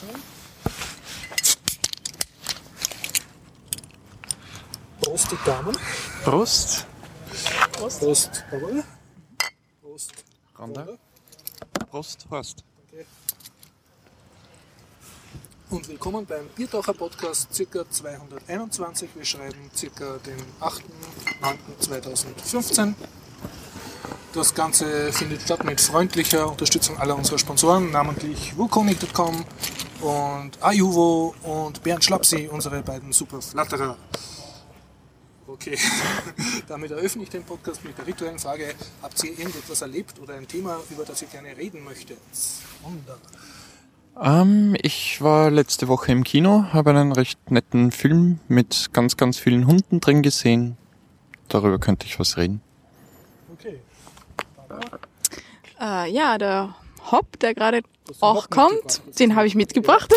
Schauen. Prost, die Damen. Prost. Prost. Prost, Barbara. Prost. Randa. Prost. Prost. Okay. Und willkommen beim Biertaucher Podcast, circa 221. Wir schreiben circa den 8.9.2015. Das Ganze findet statt mit freundlicher Unterstützung aller unserer Sponsoren, namentlich Wukonic.com und Ajuvo und Bernd Schlapsi, unsere beiden super Flatterer. Okay, damit eröffne ich den Podcast mit der rituellen Frage, habt ihr irgendetwas erlebt oder ein Thema, über das ihr gerne reden möchtet? Ähm, ich war letzte Woche im Kino, habe einen recht netten Film mit ganz, ganz vielen Hunden drin gesehen. Darüber könnte ich was reden. Okay. Äh, ja, der Hop, der gerade auch kommt, den habe ich mitgebracht.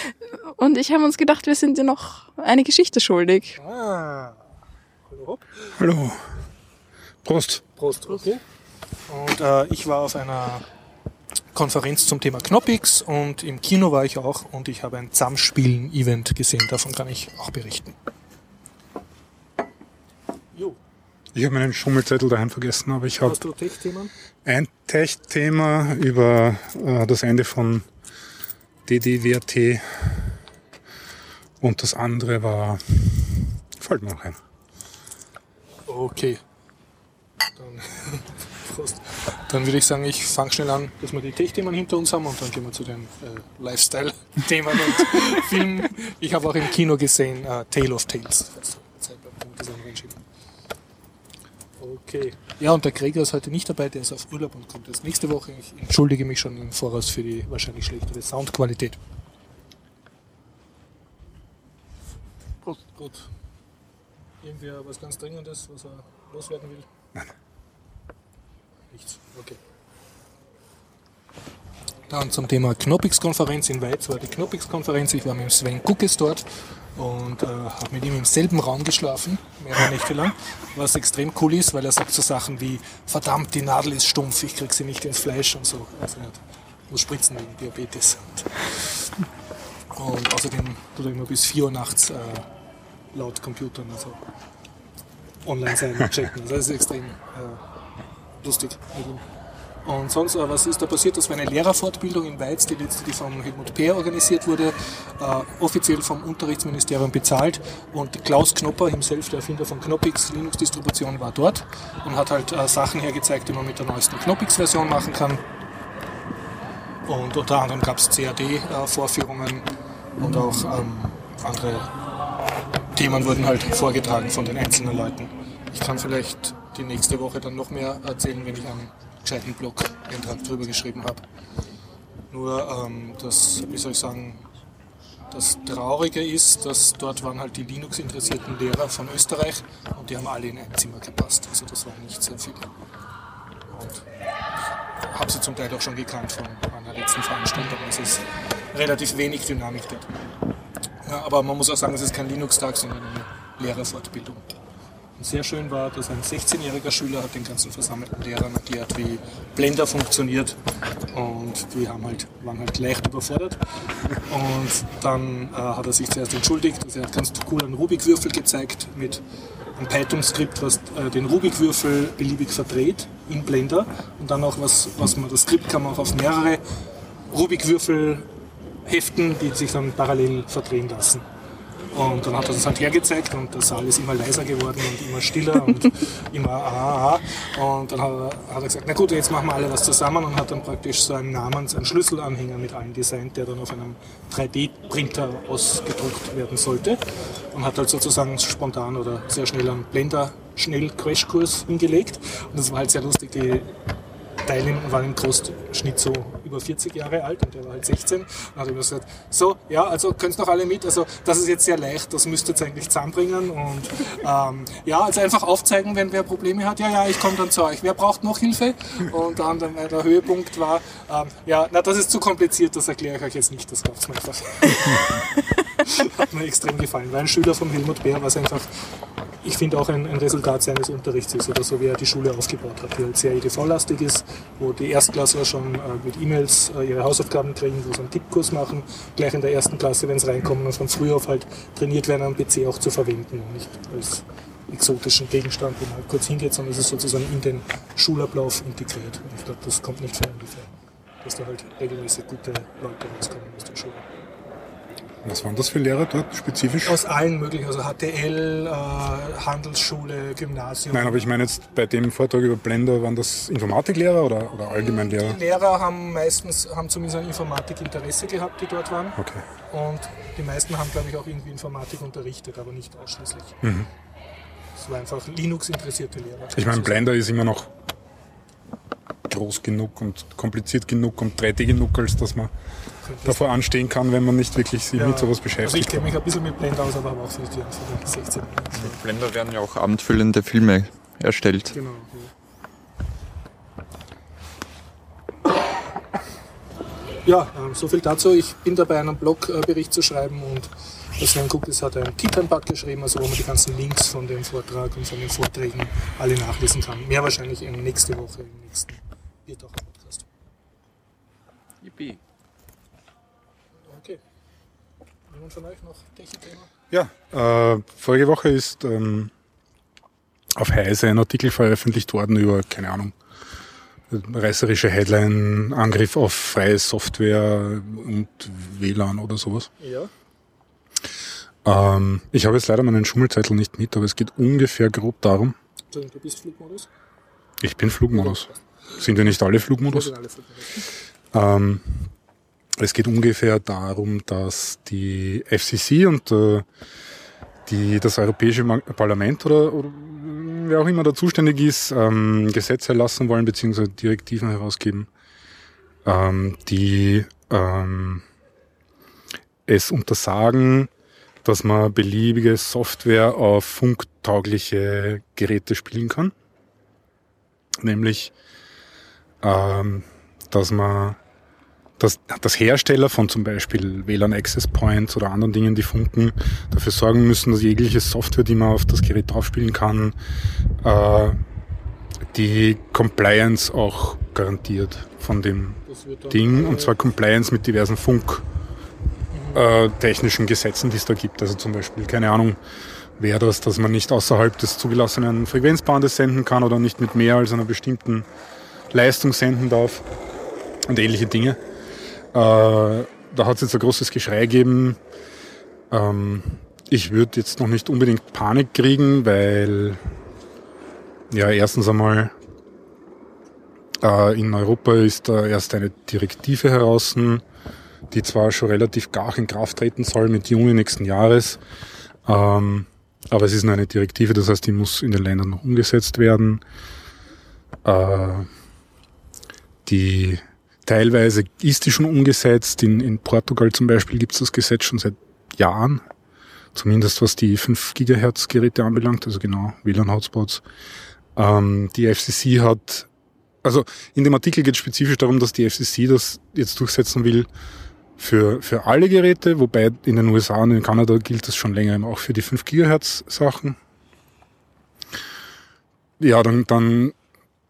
Und ich habe uns gedacht, wir sind dir noch eine Geschichte schuldig. Ah. Hallo Hopp. Hallo. Prost. Prost. Okay. Und äh, ich war auf einer Konferenz zum Thema Knoppix und im Kino war ich auch und ich habe ein Zusammenspielen-Event gesehen. Davon kann ich auch berichten. Jo, Ich habe meinen Schummelzettel daheim vergessen, aber ich habe hast du Tech-Themen? Ein Tech-Thema über äh, das Ende von DDWRT und das andere war, fällt mir noch ein. Okay. Dann, Prost. Dann würde ich sagen, ich fange schnell an, dass wir die Tech-Themen hinter uns haben und dann gehen wir zu den äh, Lifestyle-Themen und Filmen. Ich habe auch im Kino gesehen äh, Tale of Tales. reinschieben. Okay. Ja, und der Gregor ist heute nicht dabei, der ist auf Urlaub und kommt erst nächste Woche. Ich entschuldige mich schon im Voraus für die wahrscheinlich schlechtere Soundqualität. Prost. Gut. Irgendwer was ganz Dringendes, was er loswerden will? Nein. Nichts. Okay. Dann zum Thema Knoppix-Konferenz in Weiz war die Knoppix-Konferenz. Ich war mit Sven Guckes dort und äh, habe mit ihm im selben Raum geschlafen, mehrere Nächte lang, was extrem cool ist, weil er sagt so Sachen wie, verdammt, die Nadel ist stumpf, ich krieg sie nicht ins Fleisch und so. Also er muss spritzen wegen Diabetes. Und, und außerdem tut er immer bis 4 Uhr nachts äh, laut Computern, also online sein und checken. Also das ist extrem äh, lustig. Und sonst, äh, was ist da passiert? Das war eine Lehrerfortbildung in Weiz, die letzte, die vom Helmut Peer organisiert wurde, äh, offiziell vom Unterrichtsministerium bezahlt. Und Klaus Knopper, himself, der Erfinder von Knoppix, Linux-Distribution, war dort und hat halt äh, Sachen hergezeigt, die man mit der neuesten Knoppix-Version machen kann. Und unter anderem gab es CAD-Vorführungen und auch ähm, andere Themen wurden halt vorgetragen von den einzelnen Leuten. Ich kann vielleicht die nächste Woche dann noch mehr erzählen, wenn ich einen gescheiten Blog-Eintrag drüber geschrieben habe. Nur ähm, das, wie soll ich sagen, das Traurige ist, dass dort waren halt die Linux-interessierten Lehrer von Österreich und die haben alle in ein Zimmer gepasst. Also das waren nicht sehr viele. Und ich habe sie zum Teil auch schon gekannt von meiner letzten Veranstaltung. Es ist relativ wenig Dynamik dort. Ja, aber man muss auch sagen, es ist kein Linux-Tag, sondern eine Lehrerfortbildung. Sehr schön war, dass ein 16-jähriger Schüler hat den ganzen versammelten Lehrern erklärt, wie Blender funktioniert. Und die haben halt, waren halt leicht überfordert. Und dann äh, hat er sich zuerst entschuldigt. Also er hat ganz cool einen Rubik-Würfel gezeigt mit einem Python-Skript, was äh, den Rubik-Würfel beliebig verdreht in Blender. Und dann auch was, was man, das Skript kann man auch auf mehrere Rubik-Würfel heften, die sich dann parallel verdrehen lassen. Und dann hat er das halt hergezeigt und der Saal ist immer leiser geworden und immer stiller und immer aha, aha. Und dann hat er, hat er gesagt, na gut, jetzt machen wir alle was zusammen und hat dann praktisch so einen Namens-, einen Schlüsselanhänger mit allen designt, der dann auf einem 3D-Printer ausgedruckt werden sollte. Und hat halt sozusagen spontan oder sehr schnell einen Blender-Schnell-Crashkurs hingelegt. Und das war halt sehr lustig, die Teilnehmer waren im Großschnitt so über 40 Jahre alt und der war halt 16. Und hat er gesagt, so, ja, also könnt noch alle mit. Also das ist jetzt sehr leicht, das müsst ihr jetzt eigentlich zusammenbringen. Und ähm, ja, also einfach aufzeigen, wenn wer Probleme hat. Ja, ja, ich komme dann zu euch. Wer braucht noch Hilfe? Und dann, dann der Höhepunkt war, ähm, ja, na das ist zu kompliziert, das erkläre ich euch jetzt nicht, das kauft mir einfach. hat mir extrem gefallen. War ein Schüler von Helmut Bär, was einfach ich finde auch ein, ein Resultat seines Unterrichts ist oder so, wie er die Schule aufgebaut hat, die halt sehr EDV-lastig ist, wo die Erstklässler schon äh, mit E-Mails äh, ihre Hausaufgaben kriegen, wo sie einen Tippkurs machen, gleich in der ersten Klasse, wenn sie reinkommen und von früh auf halt trainiert werden, am PC auch zu verwenden und nicht als exotischen Gegenstand, wo man halt kurz hingeht, sondern es ist sozusagen in den Schulablauf integriert. Und ich glaube, das kommt nicht von ungefähr, dass da halt regelmäßig gute Leute rauskommen aus der Schule. Was waren das für Lehrer dort spezifisch? Aus allen möglichen, also HTL, äh, Handelsschule, Gymnasium. Nein, aber ich meine jetzt bei dem Vortrag über Blender, waren das Informatiklehrer oder, oder Allgemeinlehrer? Die Lehrer haben meistens, haben zumindest an Informatik Interesse gehabt, die dort waren. Okay. Und die meisten haben, glaube ich, auch irgendwie Informatik unterrichtet, aber nicht ausschließlich. Mhm. Es war einfach Linux-interessierte Lehrer. Ich meine, Blender ist immer noch groß genug und kompliziert genug und 3D genug, als dass man davor anstehen kann, wenn man nicht wirklich sich Ja, mit sowas Also ich beschäftigt. kenne mich ein bisschen mit Blender aus, aber habe auch 50 Jahre, 16. Mit Blender werden ja auch abendfüllende Filme erstellt. Genau. Ja, ähm, so viel dazu. Ich bin dabei, einen Blogbericht zu schreiben und der Sven Kukis hat einen Titanbug geschrieben, also wo man die ganzen Links von dem Vortrag und von den Vorträgen alle nachlesen kann. Mehr wahrscheinlich in nächste Woche im nächsten Biertaucher Podcast. Yippie. Okay. Jemand von euch noch Technik-Thema? Ja, äh, vorige Woche ist ähm, auf Heise ein Artikel veröffentlicht worden über, keine Ahnung, reißerische Headline, Angriff auf freie Software und WLAN oder sowas. Ja. Ähm, ich habe jetzt leider meinen Schummelzettel nicht mit, aber es geht ungefähr grob darum. Du bist Flugmodus? Ich bin Flugmodus. Sind wir nicht alle Flugmodus? Wir sind alle Flugmodus. Ähm, es geht ungefähr darum, dass die FCC und äh, die, das Europäische Parlament oder, oder wer auch immer da zuständig ist, ähm, Gesetze erlassen wollen beziehungsweise Direktiven herausgeben, ähm, die ähm, es untersagen, dass man beliebige Software auf funktaugliche Geräte spielen kann. Nämlich, ähm, dass man dass, dass Hersteller von zum Beispiel WLAN Access Points oder anderen Dingen, die funken, dafür sorgen müssen, dass jegliche Software, die man auf das Gerät draufspielen kann, äh, die Compliance auch garantiert von dem Ding, und zwar Compliance mit diversen Funk äh, Gesetzen, die es da gibt. Also zum Beispiel, keine Ahnung, wäre das, dass man nicht außerhalb des zugelassenen Frequenzbandes senden kann oder nicht mit mehr als einer bestimmten Leistung senden darf und ähnliche Dinge. Äh, da hat es jetzt ein großes Geschrei gegeben. Ähm, ich würde jetzt noch nicht unbedingt Panik kriegen, weil ja erstens einmal äh, in Europa ist da erst eine Direktive heraus, die zwar schon relativ gar in Kraft treten soll mit Juni nächsten Jahres, ähm, aber es ist nur eine Direktive, das heißt, die muss in den Ländern noch umgesetzt werden. Äh, die teilweise ist die schon umgesetzt. In, in Portugal zum Beispiel gibt es das Gesetz schon seit Jahren, zumindest was die 5 Gigahertz Geräte anbelangt, also genau WLAN-Hotspots. Ähm, die FCC hat, also in dem Artikel geht es spezifisch darum, dass die FCC das jetzt durchsetzen will für, für alle Geräte, wobei in den USA und in Kanada gilt das schon länger auch für die 5 Gigahertz Sachen. Ja, dann, dann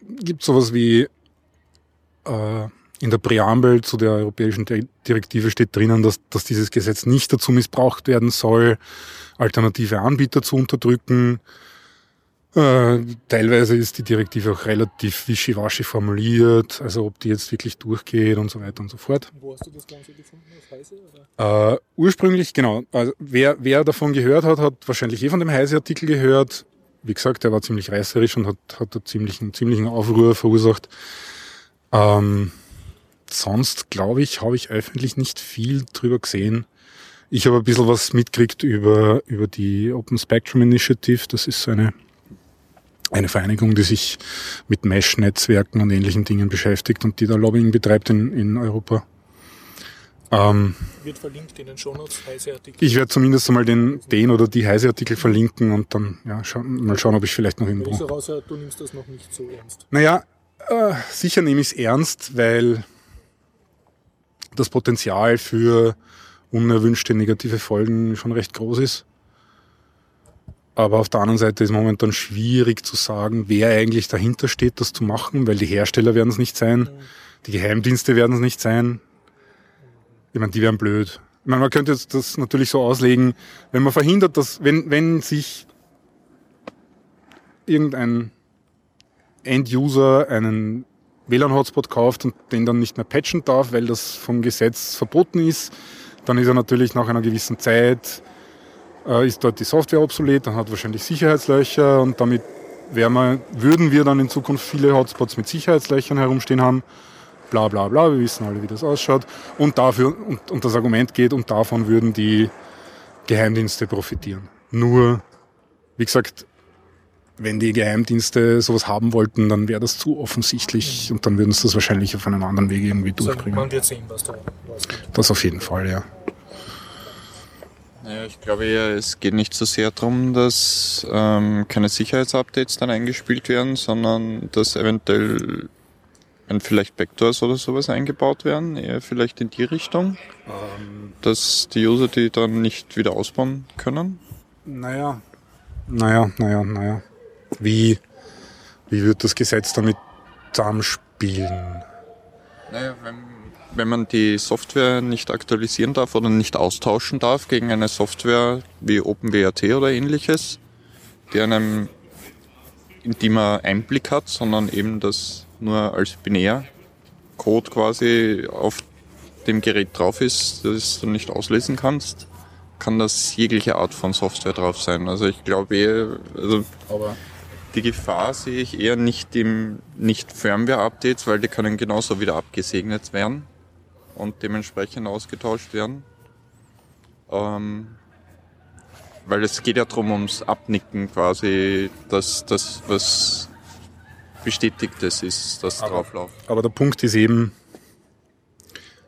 gibt sowas wie äh, in der Präambel zu der europäischen Di- Direktive steht drinnen, dass, dass dieses Gesetz nicht dazu missbraucht werden soll, alternative Anbieter zu unterdrücken. Äh, teilweise ist die Direktive auch relativ wischiwaschi formuliert, also ob die jetzt wirklich durchgeht und so weiter und so fort. Wo hast du das Ganze gefunden? Auf Heise? Oder? Äh, ursprünglich, genau, also wer, wer davon gehört hat, hat wahrscheinlich eh von dem Heise-Artikel gehört. Wie gesagt, der war ziemlich reißerisch und hat, hat da ziemlichen, ziemlichen Aufruhr verursacht. Ähm, sonst, glaube ich, habe ich öffentlich nicht viel drüber gesehen. Ich habe ein bisschen was mitgekriegt über, über die Open Spectrum Initiative. Das ist so eine, eine Vereinigung, die sich mit Mesh-Netzwerken und ähnlichen Dingen beschäftigt und die da Lobbying betreibt in, in Europa. Ähm, Wird verlinkt in den Shownotes, Heise-Artikel. ich werde zumindest einmal den, den oder die Heise-Artikel verlinken und dann ja, scha mal schauen, ob ich vielleicht noch irgendwo. du nimmst das noch nicht so ernst. Naja, äh, sicher nehme ich es ernst, weil das Potenzial für unerwünschte negative Folgen schon recht groß ist. Aber auf der anderen Seite ist momentan schwierig zu sagen, wer eigentlich dahinter steht, das zu machen, weil die Hersteller werden es nicht sein. Die Geheimdienste werden es nicht sein. Ich meine, die wären blöd. Ich meine, man könnte jetzt das natürlich so auslegen, wenn man verhindert, dass, wenn, wenn sich irgendein End-User einen WLAN-Hotspot kauft und den dann nicht mehr patchen darf, weil das vom Gesetz verboten ist, dann ist er natürlich nach einer gewissen Zeit, äh, ist dort die Software obsolet, dann hat wahrscheinlich Sicherheitslöcher und damit wir, würden wir dann in Zukunft viele Hotspots mit Sicherheitslöchern herumstehen haben. Bla bla bla, wir wissen alle, wie das ausschaut. Und, dafür, und, und das Argument geht, und davon würden die Geheimdienste profitieren. Nur, wie gesagt, wenn die Geheimdienste sowas haben wollten, dann wäre das zu offensichtlich und dann würden sie das wahrscheinlich auf einem anderen Weg irgendwie durchbringen. Man wird sehen, was da. Das auf jeden Fall, ja. Naja, ich glaube eher, es geht nicht so sehr darum, dass ähm, keine Sicherheitsupdates dann eingespielt werden, sondern dass eventuell wenn vielleicht Backdoors oder sowas eingebaut werden, eher vielleicht in die Richtung, ähm, dass die User die dann nicht wieder ausbauen können. Naja, naja, naja, naja. Wie, wie wird das Gesetz damit zusammenspielen? Naja, wenn, wenn man die Software nicht aktualisieren darf oder nicht austauschen darf gegen eine Software wie OpenWrt oder ähnliches, die einem, in die man Einblick hat, sondern eben das nur als Binärcode quasi auf dem Gerät drauf ist, das du nicht auslesen kannst, kann das jegliche Art von Software drauf sein. Also ich glaube eher, also Aber die Gefahr sehe ich eher nicht im nicht Firmware-Updates, weil die können genauso wieder abgesegnet werden und dementsprechend ausgetauscht werden. Ähm, weil es geht ja darum ums Abnicken quasi, dass das was Bestätigtes ist, das aber, draufläuft. Aber der Punkt ist eben,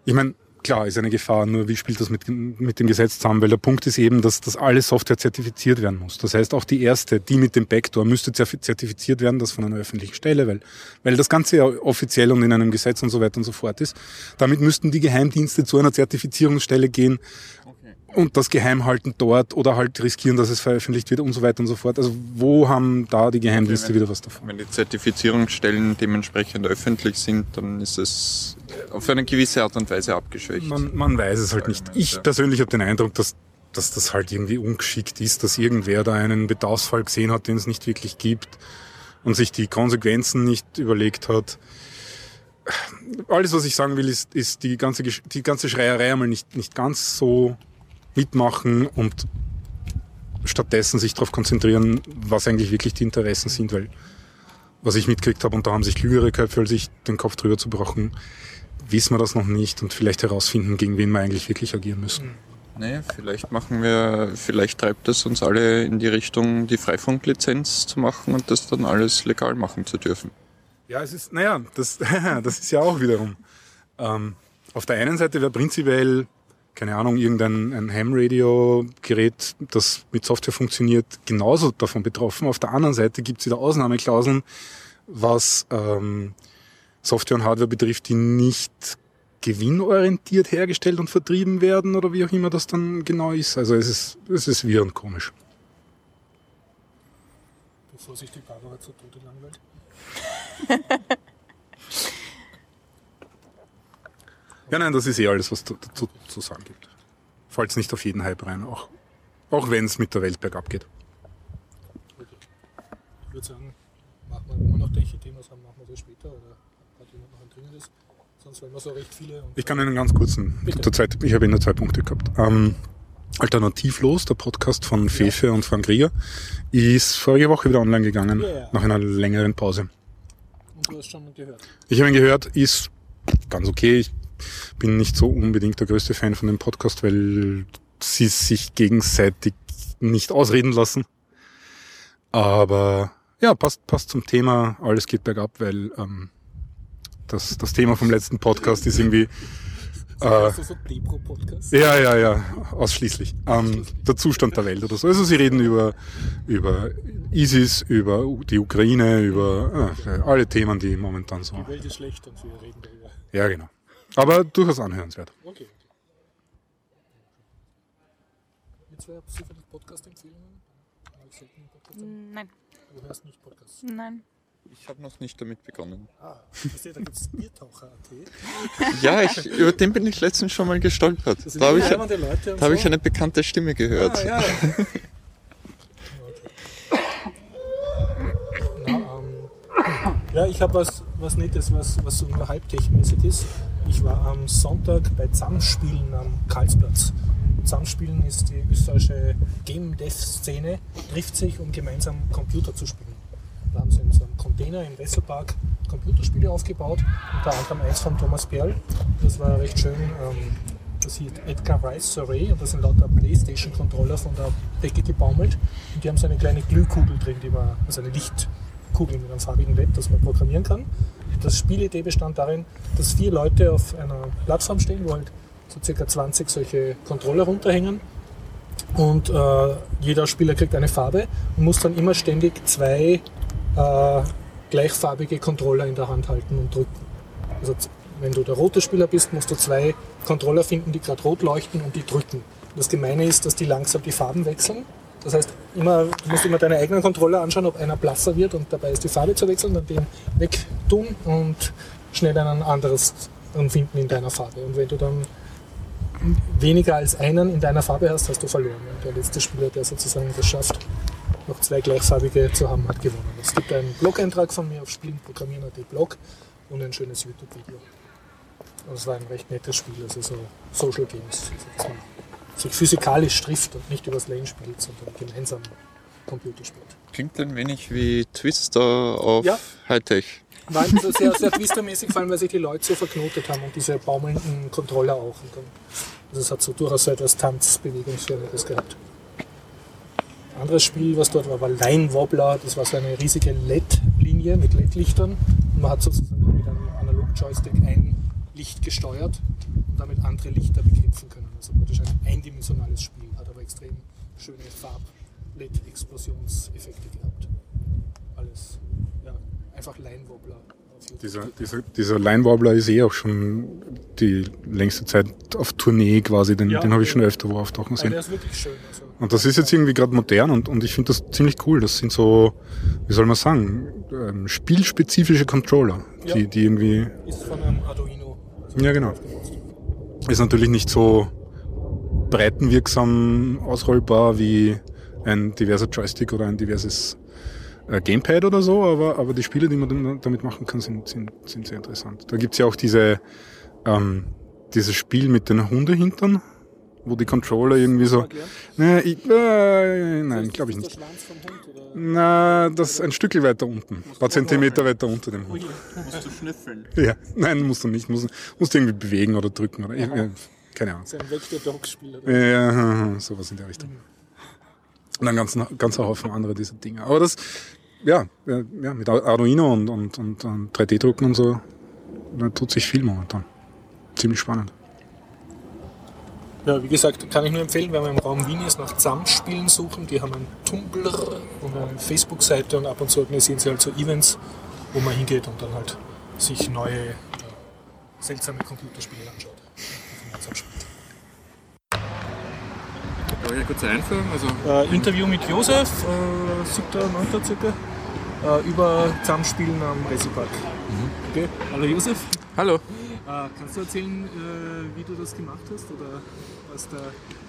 ich meine, klar ist eine Gefahr, nur wie spielt das mit, mit dem Gesetz zusammen? Weil der Punkt ist eben, dass, dass alle Software zertifiziert werden muss. Das heißt, auch die erste, die mit dem Backdoor, müsste zertifiziert werden, das von einer öffentlichen Stelle, weil, weil das Ganze ja offiziell und in einem Gesetz und so weiter und so fort ist. Damit müssten die Geheimdienste zu einer Zertifizierungsstelle gehen und das geheim halten dort oder halt riskieren, dass es veröffentlicht wird und so weiter und so fort. Also wo haben da die Geheimdienste wenn, wieder was davon? Wenn die Zertifizierungsstellen dementsprechend öffentlich sind, dann ist es auf eine gewisse Art und Weise abgeschwächt. Man, man weiß es halt nicht. Ich persönlich habe den Eindruck, dass, dass das halt irgendwie ungeschickt ist, dass irgendwer da einen Bedarfsfall gesehen hat, den es nicht wirklich gibt und sich die Konsequenzen nicht überlegt hat. Alles, was ich sagen will, ist, ist die, ganze, die ganze Schreierei einmal nicht, nicht ganz so mitmachen und stattdessen sich darauf konzentrieren, was eigentlich wirklich die Interessen sind, weil was ich mitgekriegt habe, und da haben sich klügere Köpfe, als ich den Kopf drüber zu brauchen, wissen wir das noch nicht und vielleicht herausfinden, gegen wen wir eigentlich wirklich agieren müssen. Naja, vielleicht machen wir, vielleicht treibt es uns alle in die Richtung, die Freifunklizenz zu machen und das dann alles legal machen zu dürfen. Ja, es ist, naja, das, das ist ja auch wiederum. Ähm, auf der einen Seite wäre prinzipiell keine Ahnung, irgendein ein Ham-Radio-Gerät, das mit Software funktioniert, genauso davon betroffen. Auf der anderen Seite gibt es wieder Ausnahmeklauseln, was ähm, Software und Hardware betrifft, die nicht gewinnorientiert hergestellt und vertrieben werden oder wie auch immer das dann genau ist. Also es ist, es ist wirr und komisch. Bevor sich die Barbara zu Tode langweilt. Ja, nein, das ist eh alles, was dazu zu sagen gibt. Falls nicht auf jeden Hype rein, auch, auch wenn es mit der Welt bergab geht. Ich würde sagen, machen wir, wenn wir noch welche Themen haben, machen wir das später oder hat jemand noch ein dringendes? Sonst wollen wir so recht viele. Ich kann einen ganz kurzen, zurzeit, ich habe nur zwei Punkte gehabt. Ähm, Alternativlos, der Podcast von Fefe ja. und Frank Rieger, ist vorige Woche wieder online gegangen, yeah. nach einer längeren Pause. Und du hast schon gehört? Ich habe ihn gehört, ist ganz okay. Ich bin nicht so unbedingt der größte Fan von dem Podcast, weil sie sich gegenseitig nicht ausreden lassen. Aber ja, passt, passt zum Thema, alles geht bergab, weil ähm, das, das Thema vom letzten Podcast ist irgendwie. Äh, so Depro-Podcast? Ja, ja, ja, ausschließlich. Ähm, der Zustand der Welt oder so. Also sie reden über, über ISIS, über die Ukraine, über äh, alle Themen, die momentan so. Die Welt ist schlecht und wir reden darüber. Ja, genau. Aber durchaus anhörenswert. Okay. Zwei habt zufällig Podcast-Empfehlungen? Nein. Du hörst nicht Podcasts? Nein. Ich habe noch nicht damit begonnen. Ah, da gibt es Biertaucher.at. Ja, ich, über den bin ich letztens schon mal gestolpert. Da habe ich, da hab so. ich eine bekannte Stimme gehört. Ah, ja. Na, ähm, ja, ich habe was, was Nettes, was, was so nur halbtechmäßig ist. Ich war am Sonntag bei Zamspielen am Karlsplatz. Zamspielen ist die österreichische Game Dev Szene, trifft sich, um gemeinsam Computer zu spielen. Da haben sie in so einem Container im Wesselpark Computerspiele aufgebaut, unter anderem eins von Thomas Perl. Das war recht schön. Ähm, das hieß Edgar Rice Survey und da sind lauter Playstation-Controller von der Decke gebaumelt. Und die haben so eine kleine Glühkugel drin, die man, also eine Lichtkugel mit einem farbigen LED, das man programmieren kann. Das Spielidee bestand darin, dass vier Leute auf einer Plattform stehen, wo halt so circa 20 solche Controller runterhängen. Und äh, jeder Spieler kriegt eine Farbe und muss dann immer ständig zwei äh, gleichfarbige Controller in der Hand halten und drücken. Also wenn du der rote Spieler bist, musst du zwei Controller finden, die gerade rot leuchten und die drücken. Das Gemeine ist, dass die langsam die Farben wechseln. Das heißt, immer, du musst immer deine eigenen Controller anschauen, ob einer blasser wird und dabei ist die Farbe zu wechseln, dann den wegtun und schnell ein anderes finden in deiner Farbe. Und wenn du dann weniger als einen in deiner Farbe hast, hast du verloren. Und der letzte Spieler, der sozusagen das schafft, noch zwei gleichfarbige zu haben, hat gewonnen. Es gibt einen Blog-Eintrag von mir auf Spielenprogrammieren.at Blog und ein schönes YouTube-Video. Und es war ein recht nettes Spiel, also so Social Games, sich physikalisch trifft und nicht übers Lane spielt, sondern gemeinsam Computer spielt. Klingt ein wenig wie Twister auf Ja. Hightech. War also sehr, sehr twistermäßig, vor allem weil sich die Leute so verknotet haben und diese baumelnden Controller auch. Und dann, also es hat so durchaus so etwas Tanzbewegungsförmiges gehabt. Anderes Spiel, was dort war, war Line Wobbler. Das war so eine riesige LED-Linie mit LED-Lichtern. Und man hat sozusagen mit einem Analog-Joystick ein Licht gesteuert und damit andere Lichter bekämpfen können. Also praktisch ein eindimensionales Spiel, hat aber extrem schöne Farb-LED-Explosionseffekte gehabt. Alles, ja, einfach Line Wobbler. auf YouTube. Dieser, dieser, dieser Line Wobbler ist eh auch schon die längste Zeit auf Tournee quasi, den, Ja. den habe ich schon öfter wo auftauchen sehen. der ist wirklich schön. Also, Und das ist jetzt irgendwie gerade modern und, und ich finde das ziemlich cool. Das sind so, wie soll man sagen, ähm, spielspezifische Controller, die, Ja. die irgendwie, ist von einem Arduino. Also Ja, genau. ist natürlich nicht so breitenwirksam ausrollbar wie ein diverser Joystick oder ein diverses äh, Gamepad oder so, aber, aber die Spiele, die man damit machen kann, sind, sind, sind sehr interessant. Da gibt's ja auch diese, ähm, dieses Spiel mit den Hundehintern, wo die Controller irgendwie so. Nee, ich, äh, nein, glaube ich nicht. Hund? Na, das ist ein Stückchen weiter unten. Ein paar Zentimeter weiter unter dem Hund. Ui, Musst du schnüffeln. Ja, nein, musst du nicht. Musst, musst du irgendwie bewegen oder drücken oder. Ja, keine Ahnung. das ist ein Vector Dog Spiel. oder? Ja, sowas in der Richtung. Und ein ganzer, ganzer Haufen andere dieser Dinge. Aber das, ja, ja, ja mit Arduino und, und, und, und 3D-Drucken und so, da tut sich viel momentan. Ziemlich spannend. Ja, wie gesagt, kann ich nur empfehlen, wenn man im Raum Wien ist, nach ZAM-Spielen suchen. Die haben einen Tumblr und eine Facebook-Seite und ab und zu organisieren sie halt so Events, wo man hingeht und dann halt sich neue, äh, seltsame Computerspiele anschaut. Ich eine kurze Einführung? Also, Äh, Interview mit Josef, äh, 7., 9. circa, äh, über ZAM-Spielen am Resipark. Okay. Hallo Josef. hallo. Äh, kannst du erzählen, äh, wie du das gemacht hast oder was der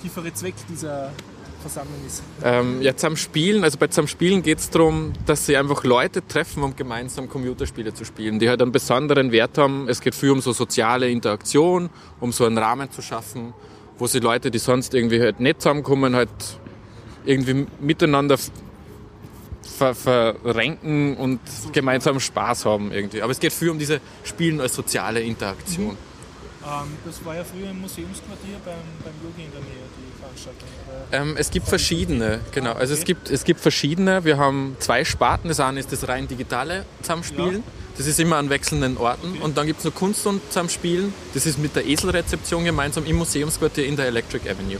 tiefere Zweck dieser Versammlung ist? Ähm, ja, zum Spielen, also bei zum Spielen geht es darum, dass sie einfach Leute treffen, um gemeinsam Computerspiele zu spielen, die halt einen besonderen Wert haben. Es geht viel um so soziale Interaktion, um so einen Rahmen zu schaffen, wo sie Leute, die sonst irgendwie halt nicht zusammenkommen, halt irgendwie miteinander ver verrenken und gemeinsam Spaß haben irgendwie. Aber es geht viel um diese Spielen als soziale Interaktion. Ähm, das war ja früher im Museumsquartier beim, beim Yogi in der Nähe, die Veranstaltung. Ähm, es gibt verschiedene, genau. Also es gibt, es gibt verschiedene. Wir haben zwei Sparten. Das eine ist das rein digitale Zusammenspielen. Das ist immer an wechselnden Orten. Und dann gibt es noch Kunst und Zusammenspielen. Das ist mit der Eselrezeption gemeinsam im Museumsquartier in der Electric Avenue.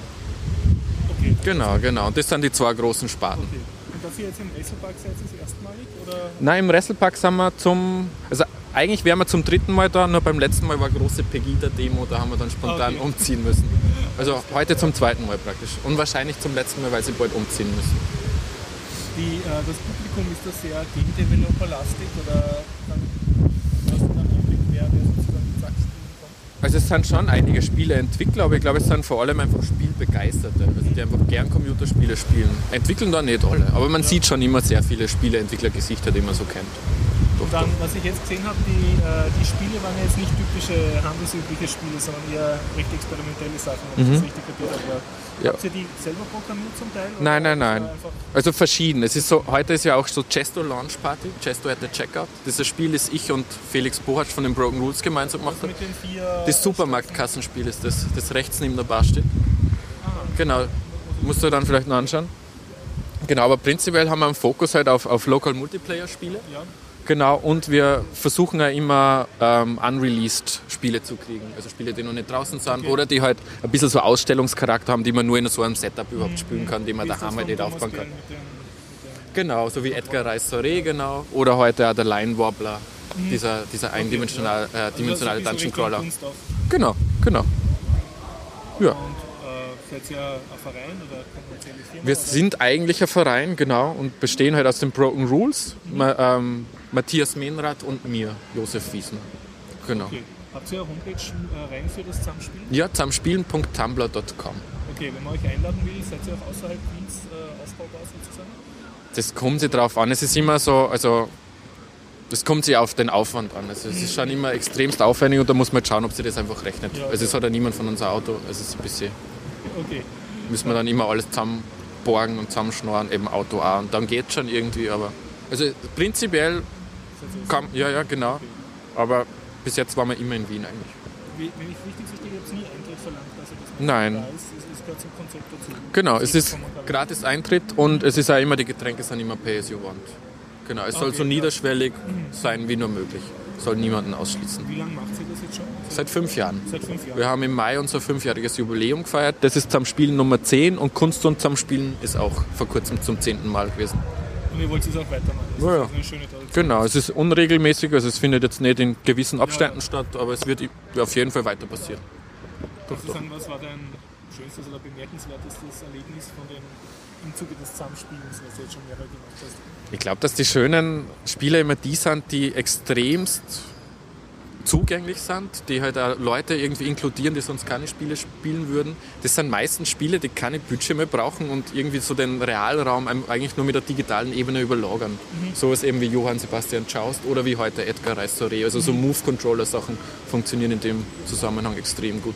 Okay. Genau, genau. Und das sind die zwei großen Sparten. okay. Und dafür jetzt im Racerpark seid ihr das erstmalig? Oder? Nein, im Wrestlepark sind wir zum. Also eigentlich wären wir zum dritten Mal da, nur beim letzten Mal war eine große Pegida-Demo, da haben wir dann spontan Okay. umziehen müssen. Also heute zum zweiten Mal praktisch. Und wahrscheinlich zum letzten Mal, weil sie bald umziehen müssen. Die, äh, das Publikum ist das sehr Game Developer-lastig oder dann, was du dann Einblick, wer, wer sozusagen mit Sachsen kommt? Also es sind schon einige Spieleentwickler, aber ich glaube, es sind vor allem einfach Spielbegeisterte, also die einfach gern Computerspiele spielen. Entwickeln da nicht alle, aber man sieht schon immer sehr viele Spieleentwicklergesichter, die man so kennt. Doch, Dann, doch. was ich jetzt gesehen habe, die, äh, die Spiele waren jetzt nicht typische handelsübliche Spiele, sondern eher recht experimentelle Sachen, wenn ich Mhm. das richtig kapiert habe. Ja. Habt ihr die selber programmiert zum Teil? Nein, nein, ist nein. Also verschieden. Es ist so, heute ist ja auch so Chesto Launch Party, Chesto at the Checkout. Dieses Spiel, das ich und Felix Bohatsch von den Broken Rules gemeinsam gemacht haben. Das Supermarktkassenspiel ist das, das rechts neben der Bar steht. Genau, musst du dann vielleicht noch anschauen. Genau, aber prinzipiell haben wir einen Fokus halt auf, auf Local Multiplayer-Spiele. Ja. Genau, und wir versuchen ja immer ähm, unreleased Spiele zu kriegen. Also Spiele, die noch nicht draußen sind oder die halt ein bisschen so Ausstellungscharakter haben, die man nur in so einem Setup überhaupt spielen kann, die man ist daheim halt nicht aufbauen kann. Genau, so wie Edgar Rice Soré, genau. Oder heute auch der Line Wobbler, dieser, dieser eindimensional, äh, dem- dimensionale Mhm. Also Dungeon Crawler. Genau, genau. Ja. Und äh, seid ihr ein Verein oder kommerzielle Firma? Wir oder? sind eigentlich ein Verein, genau, und bestehen halt aus den Broken Rules. Ma, ähm, Matthias Mehnrath und mir, Josef Wiesner. Genau. Okay. Habt ihr eine Homepage äh, rein für das Zusammenspielen? Ja, zusammenspielen.tumblr.com. Okay, wenn man euch einladen will, seid ihr auch außerhalb Wiens äh, aufbaubar sozusagen? Das kommt sich drauf an. Es ist immer so, also das kommt sich auf den Aufwand an. Also es ist schon immer extremst aufwendig und da muss man halt schauen, ob sich das einfach rechnet. Ja, also es hat ja niemand von uns ein Auto. Also es ist ein bisschen, Okay. müssen wir dann immer alles zusammenborgen und zusammenschnorren, eben Auto auch. Und dann geht schon irgendwie, aber also prinzipiell kann, ja, ja, genau. Aber bis jetzt waren wir immer in Wien eigentlich. Wenn ich richtig verstehe, ihr habt nie Eintritt verlangt, also das Nein. Ist, es, es gehört zum Konzept dazu. Genau, es ist gratis Eintritt und es ist auch immer, die Getränke sind immer pay as you want. Genau, es soll Okay, so ja. niederschwellig sein wie nur möglich. Soll niemanden ausschließen. Wie lange macht ihr das jetzt schon? Seit fünf Jahren. Seit fünf Jahren. Wir haben im Mai unser fünfjähriges Jubiläum gefeiert. Das ist zum Spielen Nummer 10 und Kunst und zum Spielen ist auch vor kurzem zum zehnten Mal gewesen. Und ihr wollt es auch weitermachen. Das Ja, ja. ist eine schöne Tradition. Genau, es ist unregelmäßig, also es findet jetzt nicht in gewissen Abständen statt, aber es wird auf jeden Fall weiter passieren. Kannst du sagen, was war dein schönstes oder bemerkenswertestes Erlebnis von dem, im Zuge des Zusammenspielens, was du jetzt schon mehrere gemacht hast? Ich glaube, dass die schönen Spiele immer die sind, die extremst zugänglich sind, die halt auch Leute irgendwie inkludieren, die sonst keine Spiele spielen würden. Das sind meistens Spiele, die keine Bildschirme brauchen und irgendwie so den Realraum eigentlich nur mit der digitalen Ebene überlagern. So ist eben wie Johann Sebastian Joust oder wie heute Edgar Reis Soré. Also so Move-Controller-Sachen funktionieren in dem Zusammenhang extrem gut.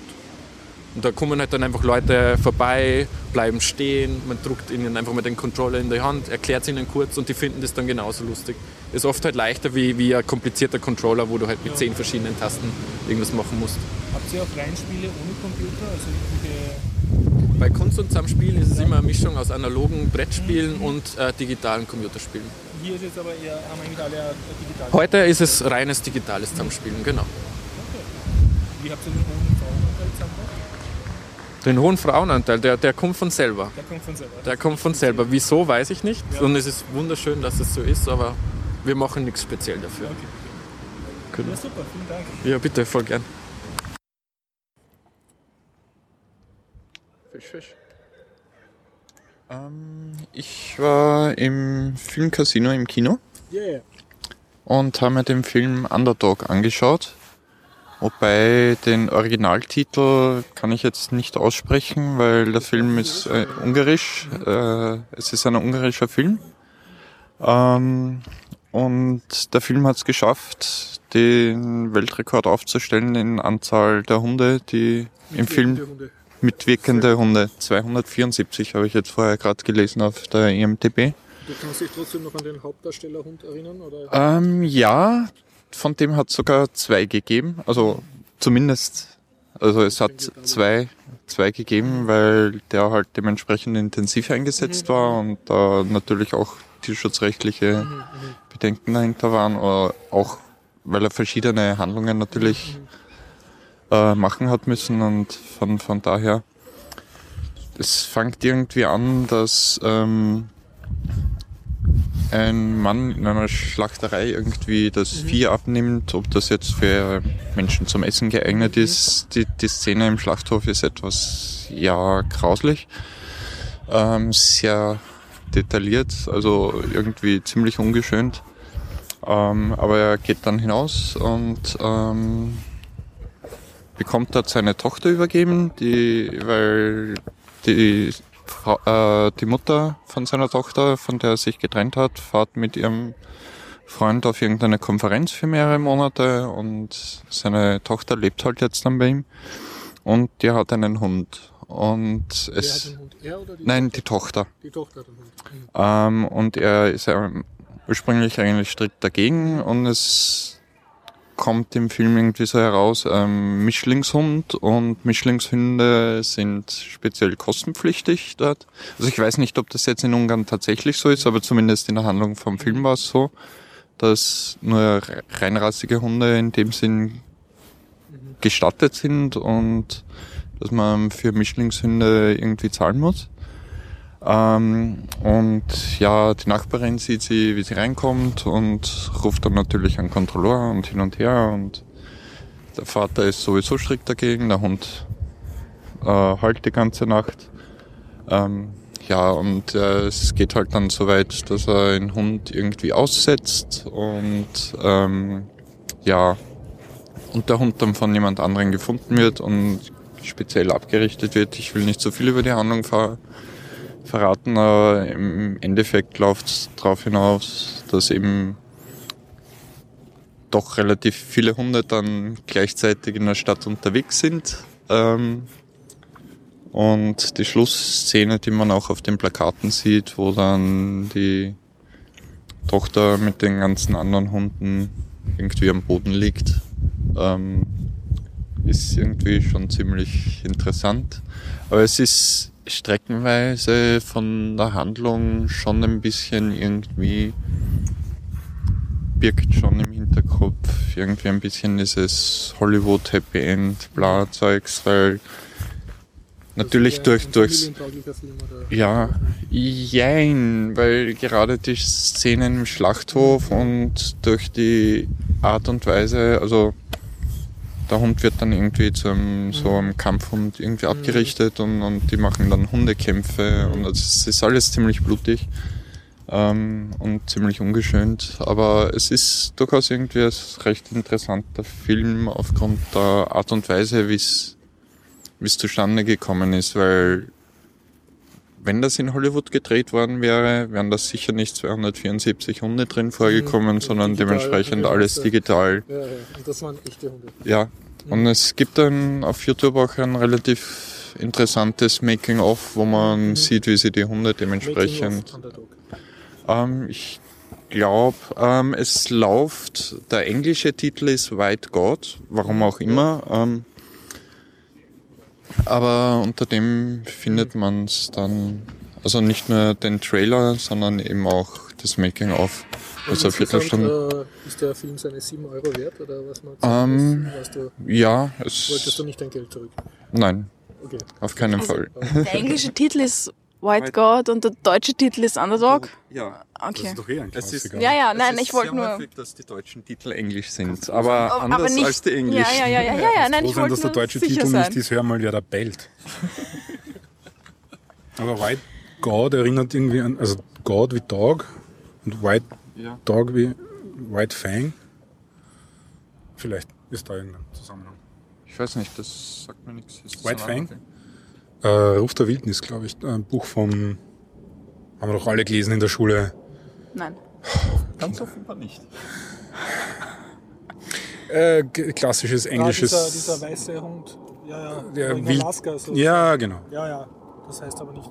Und da kommen halt dann einfach Leute vorbei, bleiben stehen, man druckt ihnen einfach mal den Controller in die Hand, erklärt es ihnen kurz und die finden das dann genauso lustig. Ist oft halt leichter wie, wie ein komplizierter Controller, wo du halt mit zehn verschiedenen Tasten irgendwas machen musst. Habt ihr auch Reinspiele ohne Computer? Also irgendwelche Bei Kunst und Zusammenspielen ist es immer eine Mischung aus analogen Brettspielen und äh, digitalen Computerspielen. hier ist jetzt aber eher, haben eigentlich alle digital. Heute ist es reines digitales Zusammenspielen, genau. Wie habt ihr den Frauenanteil zusammengebracht? Den hohen Frauenanteil, der, der kommt von selber. Der kommt von selber. Der kommt von selber. Wieso, weiß ich nicht. Und es ist wunderschön, dass es so ist, aber wir machen nichts speziell dafür. Okay. Genau. Ja, super, vielen Dank. Ja, bitte, voll gern. Fisch, Fisch. Ähm, ich war im Filmcasino im Kino Yeah. und habe mir den Film Underdog angeschaut. Wobei den Originaltitel kann ich jetzt nicht aussprechen, weil der Film ist äh, ungarisch. Äh, es ist ein ungarischer Film. Ähm, und der Film hat es geschafft, den Weltrekord aufzustellen in Anzahl der Hunde, die im Film mitwirkende Hunde. 274 habe ich jetzt vorher gerade gelesen auf der IMDb. Du kannst dich trotzdem noch an den Hauptdarstellerhund erinnern? Oder? Ähm, ja, von dem hat es sogar zwei gegeben. Also zumindest, also es hat zwei, zwei gegeben, weil der halt dementsprechend intensiv eingesetzt war und da natürlich auch tierschutzrechtliche Bedenken dahinter waren, oder auch weil er verschiedene Handlungen natürlich äh, machen hat müssen und von, von daher, es fängt irgendwie an, dass ähm, ein Mann in einer Schlachterei irgendwie das Vieh abnimmt, ob das jetzt für Menschen zum Essen geeignet ist. Die, die Szene im Schlachthof ist etwas, ja, grauslich. Ähm, sehr detailliert, also irgendwie ziemlich ungeschönt. Ähm, aber er geht dann hinaus und ähm, bekommt dort seine Tochter übergeben, die, weil die, Frau, äh, die Mutter von seiner Tochter, von der er sich getrennt hat, fährt mit ihrem Freund auf irgendeine Konferenz für mehrere Monate und seine Tochter lebt halt jetzt dann bei ihm und die hat einen Hund und Wer hat es den Hund? Er oder die nein die Tochter Die Tochter hat den Hund. Mhm. ähm, und er ist ähm, ursprünglich eigentlich strikt dagegen und es kommt im Film irgendwie so heraus, ähm, Mischlingshund und Mischlingshunde sind speziell kostenpflichtig dort. Also ich weiß nicht, ob das jetzt in Ungarn tatsächlich so ist, aber zumindest in der Handlung vom Film war es so, dass nur re- reinrassige Hunde in dem Sinn gestattet sind und dass man für Mischlingshunde irgendwie zahlen muss. Ähm, und ja, die Nachbarin sieht sie, wie sie reinkommt und ruft dann natürlich einen Kontrolleur und hin und her und der Vater ist sowieso strikt dagegen, der Hund äh, halt die ganze Nacht. Ähm, ja, und äh, es geht halt dann so weit, dass er den Hund irgendwie aussetzt und ähm, ja, und der Hund dann von jemand anderem gefunden wird und speziell abgerichtet wird. Ich will nicht so viel über die Handlung ver verraten, aber im Endeffekt läuft es darauf hinaus, dass eben doch relativ viele Hunde dann gleichzeitig in der Stadt unterwegs sind. Ähm, und die Schlussszene, die man auch auf den Plakaten sieht, wo dann die Tochter mit den ganzen anderen Hunden irgendwie am Boden liegt, ähm, ist irgendwie schon ziemlich interessant. Aber es ist streckenweise von der Handlung schon ein bisschen irgendwie birgt schon im Hinterkopf irgendwie ein bisschen dieses Hollywood Happy End bla Zeugs, weil natürlich durch durchs ja, jein, weil gerade die Szenen im Schlachthof und durch die Art und Weise, also der Hund wird dann irgendwie zu einem, so einem Kampfhund irgendwie abgerichtet und, und die machen dann Hundekämpfe und es ist alles ziemlich blutig ähm, und ziemlich ungeschönt, aber es ist durchaus irgendwie ein recht interessanter Film aufgrund der Art und Weise, wie es wie es zustande gekommen ist, weil wenn das in Hollywood gedreht worden wäre, wären das sicher nicht 274 Hunde drin vorgekommen, sondern digital dementsprechend alles digital. Ja, ja. Und das waren echte Hunde. Ja. Und es gibt dann auf YouTube auch ein relativ interessantes Making-of, wo man sieht, wie sie die Hunde dementsprechend. Ähm, ich glaube, ähm, es läuft, der englische Titel ist White God, warum auch immer. Ähm, aber unter dem findet man es dann, also nicht nur den Trailer, sondern eben auch das Making-of. Also Und Viertelstunde. Äh, ist der Film seine 7 Euro wert oder was man Ähm, sagt? Weißt du, Ja, wolltest es, du nicht dein Geld zurück? nein, Okay. auf keinen Fall. Der englische Titel ist White God und der deutsche Titel ist Underdog. Ja, Okay. doch eh ein Es ist- Klassiker. Ja, ja, Es nein, ist ich wollte nur. häufig, dass die deutschen Titel englisch sind, aber Aber anders nicht, als die englischen. Ja, ja, ja, ja, ja, ja nein, ich sein, wollte dass der deutsche Titel sein. nicht ist, hör mal, wer da bellt. Aber White God erinnert irgendwie an, also God wie Dog und White Ja. Dog wie White Fang. Vielleicht ist da irgendein Zusammenhang. Ich weiß nicht, das sagt mir nichts. Ist das White Fang? Äh, Ruf der Wildnis, glaube ich. Ein Buch von, haben wir doch alle gelesen in der Schule. Nein. Ganz offenbar nicht. Äh, klassisches englisches. Ah, dieser, dieser weiße Hund. Ja, ja. Der in Wild- Alaska. So. ja, genau. ja, ja. Das heißt aber nicht.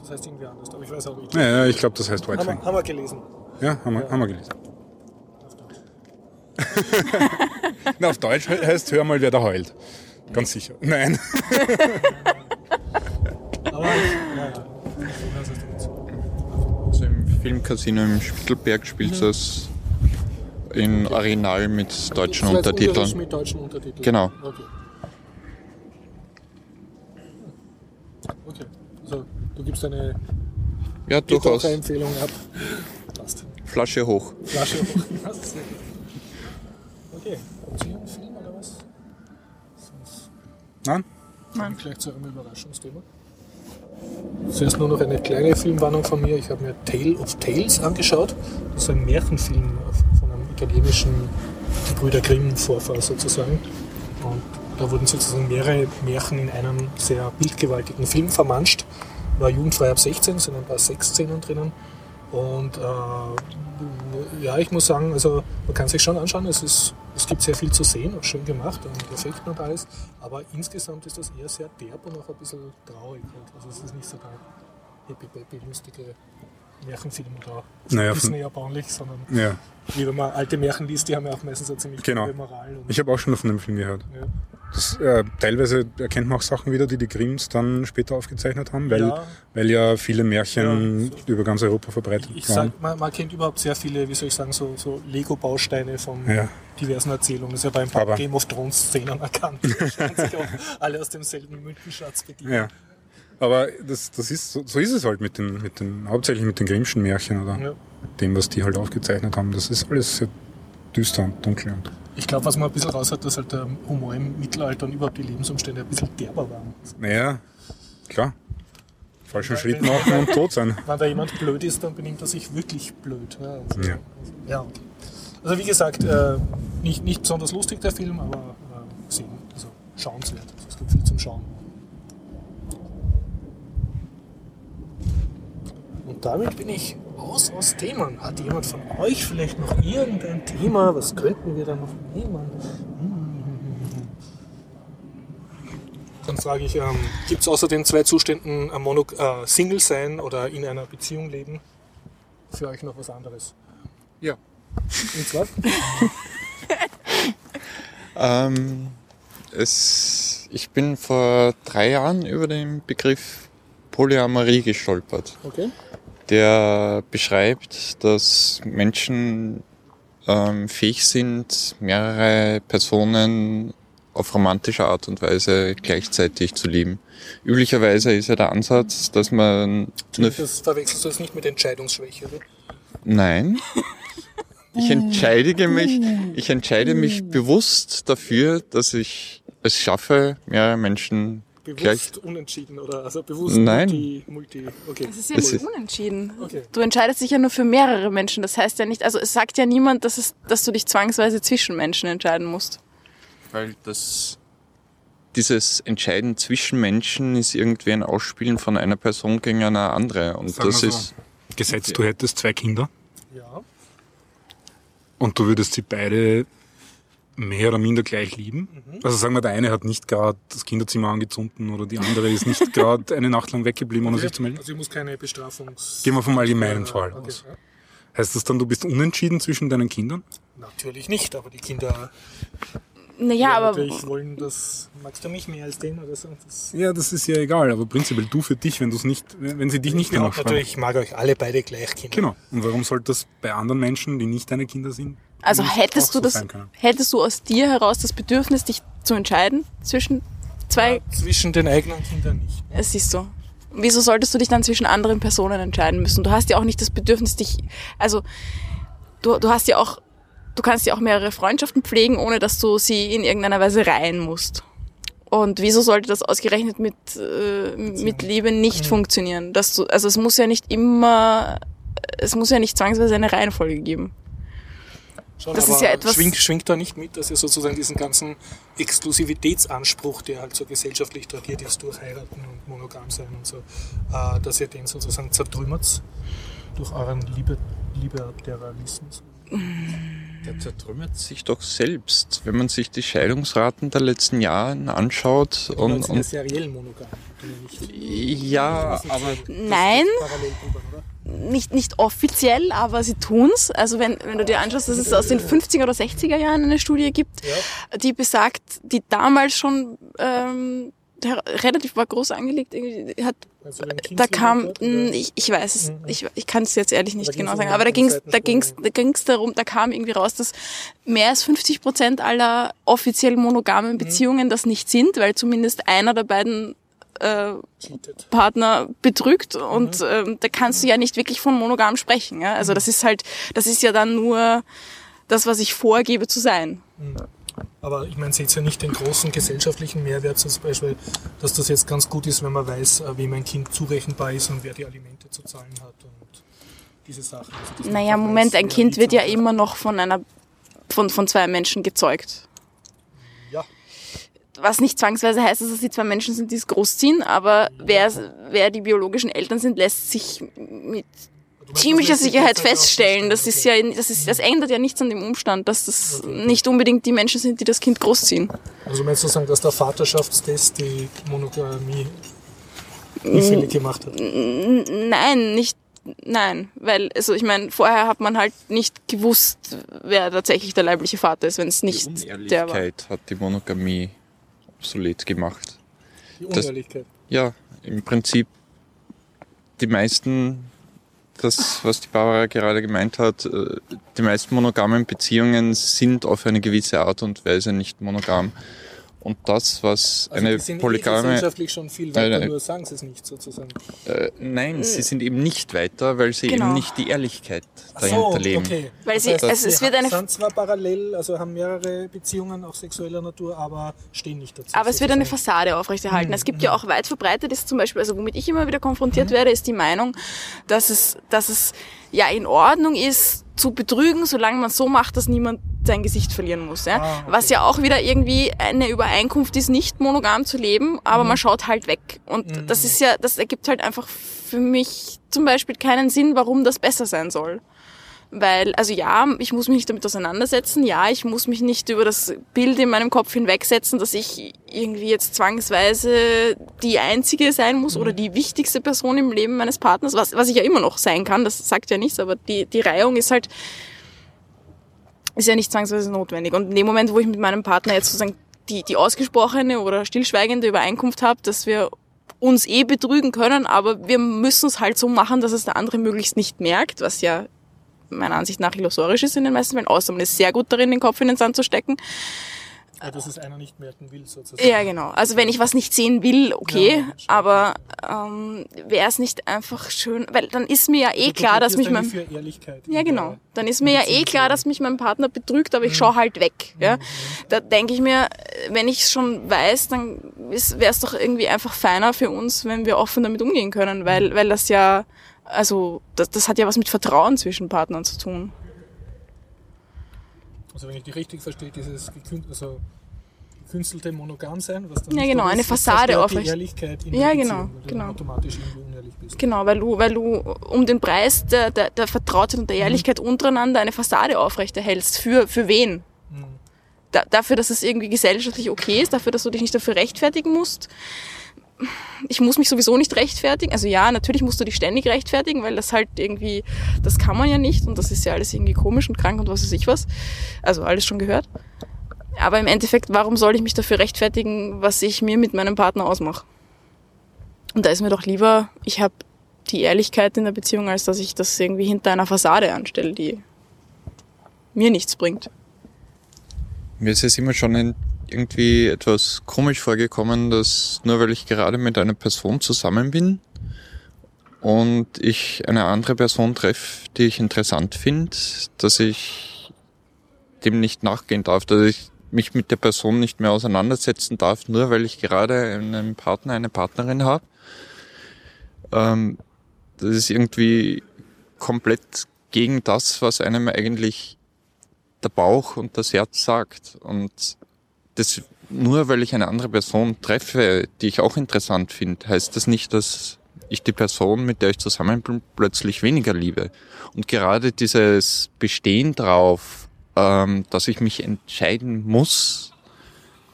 Das heißt irgendwie anders. Aber ich weiß auch nicht. Ja, ja, ich glaube, das heißt White haben, Fang. wir, haben wir gelesen. Ja, haben wir, haben wir gelesen. Na, auf Deutsch he- heißt Hör mal, wer da heult. Ganz sicher. Nein. Aber ich, ja, ja. Ich weiß, was du meinst. Also im Filmcasino im Spittelberg spielt Mhm. es in Original mit deutschen Das heißt Untertiteln. mit deutschen Untertiteln. Genau. Okay. Okay. Also, du gibst eine Ja, durchaus. Empfehlung ab. Passt. Flasche hoch. Flasche hoch. Das. Okay. Habt ihr einen Film oder was? Sonst Nein? wir gleich zu einem Überraschungsthema. Zuerst nur noch eine kleine Filmwarnung von mir. Ich habe mir Tale of Tales angeschaut. Das ist ein Märchenfilm von einem italienischen Brüder Grimm-Vorfahr sozusagen. Und da wurden sozusagen mehrere Märchen in einem sehr bildgewaltigen Film vermanscht. War jugendfrei ab 16, sind ein paar Sexszenen drinnen. Und äh, ja, ich muss sagen, also man kann sich schon anschauen, es, ist, es gibt sehr viel zu sehen, auch schön gemacht und Effekten und alles. Aber insgesamt ist das eher sehr derb und auch ein bisschen traurig. Also es ist nicht so der peppy lustige Märchenfilm oder Naja, Disney erbaulich, sondern Ja, wie wenn man alte Märchen liest, die haben ja auch meistens eine ziemlich Genau. gute Moral. Ich habe auch schon von dem Film gehört. ja. Das, äh, teilweise erkennt man auch Sachen wieder, die die Grimms dann später aufgezeichnet haben, weil Ja. weil ja viele Märchen Ja, über ganz Europa verbreitet Ich waren. sag, man, man kennt überhaupt sehr viele, wie soll ich sagen, so, so Lego-Bausteine von Ja. diversen Erzählungen. Das ist ja bei ein paar Aber- Game of Thrones-Szenen erkannt. Da scheinen sich auch alle aus demselben Mündenschatz bedienen. Aber das, das ist, so, so ist es halt mit den, mit den, hauptsächlich mit den Grimmschen Märchen oder Ja. dem, was die halt aufgezeichnet haben. Das ist alles sehr düster und dunkel. Und, Ich glaube, was man ein bisschen raus hat, dass halt der Humor im Mittelalter und überhaupt die Lebensumstände ein bisschen derber waren. naja, klar. Falschen Weil- Schritt machen und tot sein. Wenn da jemand blöd ist, dann benimmt er sich wirklich blöd. Ja, also, Ja. ja okay. Also wie gesagt, äh, nicht, nicht besonders lustig der Film, aber äh, sehen, also schauenswert. Also es gibt viel zum Schauen. Und damit bin ich aus aus Themen. Hat jemand von euch vielleicht noch irgendein Thema? Was könnten wir da noch nehmen? Hm. Dann frage ich, ähm, gibt es außer den zwei Zuständen Mono äh, Single sein oder in einer Beziehung leben für euch noch was anderes? Ja. Und zwar? Ähm, es, ich bin vor drei Jahren über den Begriff Polyamorie gestolpert. Okay. Der beschreibt, dass Menschen ähm, fähig sind, mehrere Personen auf romantische Art und Weise gleichzeitig zu lieben. Üblicherweise ist ja der Ansatz, dass man Das verwechselst du jetzt nicht mit Entscheidungsschwäche, oder? Nein. Ich entscheide mich, ich entscheide mich bewusst dafür, dass ich es schaffe, mehrere Menschen Bewusst unentschieden oder also bewusst Nein. multi, multi. Okay. Das ist ja Das nicht unentschieden. Okay. Du entscheidest dich ja nur für mehrere Menschen. Das heißt ja nicht, also es sagt ja niemand, dass, es, dass du dich zwangsweise zwischen Menschen entscheiden musst. Weil das, dieses Entscheiden zwischen Menschen ist irgendwie ein Ausspielen von einer Person gegen eine andere. Und Sagen das so. ist, Gesetzt, du hättest zwei Kinder Ja. und du würdest sie beide mehr oder minder gleich lieben. Also sagen wir, der eine hat nicht gerade das Kinderzimmer angezündet oder die andere ist nicht gerade eine Nacht lang weggeblieben, ohne sich zu melden. Also ich muss keine Bestrafungs... Gehen wir vom allgemeinen Fall Okay, aus. Heißt das dann, du bist unentschieden zwischen deinen Kindern? Natürlich nicht, aber die Kinder Naja, ja, aber natürlich wollen das... Magst du mich mehr als den oder so? Das, Ja, das ist ja egal, aber prinzipiell du für dich, wenn du es nicht, wenn sie dich nicht ja, danach natürlich, ich mag euch alle beide gleich Kinder. Genau. Und warum sollte das bei anderen Menschen, die nicht deine Kinder sind, also nicht hättest auch du so das, hättest du aus dir heraus das Bedürfnis, dich zu entscheiden zwischen zwei, Zwischen den eigenen Kindern nicht. es siehst du. Wieso solltest du dich dann zwischen anderen Personen entscheiden müssen? Du hast ja auch nicht das Bedürfnis, dich, also du, du hast ja auch, du kannst ja auch mehrere Freundschaften pflegen, ohne dass du sie in irgendeiner Weise reihen musst. Und wieso sollte das ausgerechnet mit, äh, mit Liebe nicht funktionieren? Dass du, also es muss ja nicht immer, es muss ja nicht zwangsweise eine Reihenfolge geben. Schon, Das ist ja etwas- Schwingt, schwingt da nicht mit, dass ihr sozusagen diesen ganzen Exklusivitätsanspruch, der halt so gesellschaftlich tradiert ist durch Heiraten und Monogam sein und so, äh, dass ihr den sozusagen zertrümmert durch euren Liebe, Liberalismus. Der zertrümmert sich doch selbst, wenn man sich die Scheidungsraten der letzten Jahre anschaut Und, und, ja und seriell monogam. ja, aber Nein, nicht, nicht offiziell, aber sie tun's. Also wenn, wenn du dir anschaust, dass es aus den 50er oder 60er Jahren eine Studie gibt, die besagt, die damals schon ähm, der relativ war groß angelegt, irgendwie hat Also da kam, mh, ich, ich weiß es, ich, ich kann es jetzt ehrlich nicht genau sagen, aber da ging's, da ging's, da ging's darum, da kam irgendwie raus, dass mehr als 50 Prozent aller offiziell monogamen Beziehungen das nicht sind, weil zumindest einer der beiden äh. Partner betrügt und ähm, da kannst du ja nicht wirklich von monogam sprechen. Ja? Also das ist halt, das ist ja dann nur das, was ich vorgebe zu sein. Aber ich meine, seht ihr nicht den großen gesellschaftlichen Mehrwert, zum Beispiel, dass das jetzt ganz gut ist, wenn man weiß, äh, wem ein Kind zurechenbar ist und wer die Alimente zu zahlen hat und diese Sachen. Also, Naja, Moment, weiß, ein Kind wird ja immer noch von einer von, von zwei Menschen gezeugt. Ja, Was nicht zwangsweise heißt, dass es die zwei Menschen sind, die es großziehen, aber wer, wer die biologischen Eltern sind, lässt sich mit ziemlicher das Sicherheit feststellen. Das ist ja, das ist, das ändert ja nichts an dem Umstand, dass das nicht unbedingt die Menschen sind, die das Kind großziehen. Also meinst du sagen, dass der Vaterschaftstest die Monogamie hinfällig gemacht hat? Nein, nicht, nein, weil, also ich meine, vorher hat man halt nicht gewusst, wer tatsächlich der leibliche Vater ist, wenn es Die nicht der war. Unehrlichkeit hat die Monogamie obsolet gemacht. Die Das- Unehrlichkeit. Ja, im Prinzip die meisten, das, was die Barbara gerade gemeint hat, äh, die meisten monogamen Beziehungen sind auf eine gewisse Art und Weise nicht monogam. Und das, was Also eine die sind eh polygame, gesellschaftlich schon viel Nein, weiter, nein. nur sagen sie es nicht sozusagen. äh, nein, sie sind eben nicht weiter, weil sie Genau. eben nicht die Ehrlichkeit Ach dahinter so, leben. okay. Weil Das sie- heißt, also es sie wird eine- sind zwar parallel, also haben mehrere Beziehungen auch sexueller Natur, aber stehen nicht dazu. Aber es wird eine sozusagen. Fassade aufrechterhalten. Es gibt ja auch weit verbreitet ist zum Beispiel, also womit ich immer wieder konfrontiert werde, ist die Meinung, dass es, dass es ja in Ordnung ist, zu betrügen, solange man so macht, dass niemand sein Gesicht verlieren muss. Ja? Ah, okay. Was ja auch wieder irgendwie eine Übereinkunft ist, nicht monogam zu leben, aber man schaut halt weg. Und das ist ja, das ergibt halt einfach für mich zum Beispiel keinen Sinn, warum das besser sein soll. Weil, also ja, ich muss mich nicht damit auseinandersetzen. Ja, ich muss mich nicht über das Bild in meinem Kopf hinwegsetzen, dass ich irgendwie jetzt zwangsweise die einzige sein muss oder die wichtigste Person im Leben meines Partners, was, was ich ja immer noch sein kann. Das sagt ja nichts, aber die, die Reihung ist halt, ist ja nicht zwangsweise notwendig. Und in dem Moment, wo ich mit meinem Partner jetzt sozusagen die, die ausgesprochene oder stillschweigende Übereinkunft habe, dass wir uns eh betrügen können, aber wir müssen es halt so machen, dass es der andere möglichst nicht merkt, was ja meiner Ansicht nach illusorisch ist in den meisten Fällen, außer man ist sehr gut darin, den Kopf in den Sand zu stecken. Ja, dass es einer nicht merken will sozusagen. Ja, genau. Also wenn ich was nicht sehen will, okay, Ja, aber ähm, wäre es nicht einfach schön, weil dann ist mir ja eh Du klar, dass mich mein für Ehrlichkeit. ja, genau. Dann ist mir ja eh klar, dass mich mein Partner betrügt, aber ich schaue halt weg. Ja? Da denke ich mir, wenn ich es schon weiß, dann wäre es doch irgendwie einfach feiner für uns, wenn wir offen damit umgehen können, weil, weil das ja, also das, das hat ja was mit Vertrauen zwischen Partnern zu tun. Also wenn ich die richtig verstehe, dieses gekün also gekünstelte Monogam sein, was dann Ja, genau, eine ist, Fassade aufrecht- Ehrlichkeit in Ja, genau, Beziehung, weil du genau. automatisch irgendwie unehrlich bist. Genau, weil du, weil du um den Preis der, der, der Vertrautheit und der Ehrlichkeit untereinander eine Fassade aufrechterhältst. Für, für wen? Da, dafür, dass es irgendwie gesellschaftlich okay ist, dafür, dass du dich nicht dafür rechtfertigen musst. Ich muss mich sowieso nicht rechtfertigen. Also ja, natürlich musst du dich ständig rechtfertigen, weil das halt irgendwie, das kann man ja nicht und das ist ja alles irgendwie komisch und krank und was weiß ich was. Also alles schon gehört. Aber im Endeffekt, warum soll ich mich dafür rechtfertigen, was ich mir mit meinem Partner ausmache? Und da ist mir doch lieber, ich habe die Ehrlichkeit in der Beziehung, als dass ich das irgendwie hinter einer Fassade anstelle, die mir nichts bringt. Mir ist es immer schon ein, irgendwie etwas komisch vorgekommen, dass nur weil ich gerade mit einer Person zusammen bin und ich eine andere Person treffe, die ich interessant finde, dass ich dem nicht nachgehen darf, dass ich mich mit der Person nicht mehr auseinandersetzen darf, nur weil ich gerade einen Partner, eine Partnerin habe. Ähm, das ist irgendwie komplett gegen das, was einem eigentlich der Bauch und das Herz sagt. Und das nur weil ich eine andere Person treffe, die ich auch interessant finde, heißt das nicht, dass ich die Person, mit der ich zusammen bin, plötzlich weniger liebe. Und gerade dieses Bestehen drauf, ähm, dass ich mich entscheiden muss,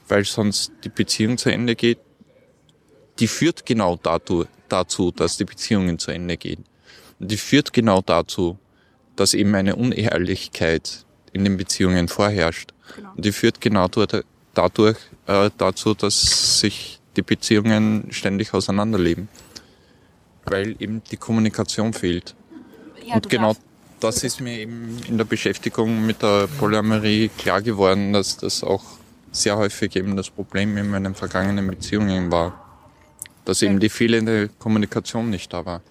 weil sonst die Beziehung zu Ende geht, die führt genau dazu, dazu, dass die Beziehungen zu Ende gehen. Und die führt genau dazu, dass eben eine Unehrlichkeit in den Beziehungen vorherrscht. Und die führt genau dort, dadurch äh, dazu, dass sich die Beziehungen ständig auseinanderleben. Weil eben die Kommunikation fehlt. Und genau das ist mir eben in der Beschäftigung mit der Polyamorie klar geworden, dass das auch sehr häufig eben das Problem in meinen vergangenen Beziehungen war. Dass eben die fehlende Kommunikation nicht da war.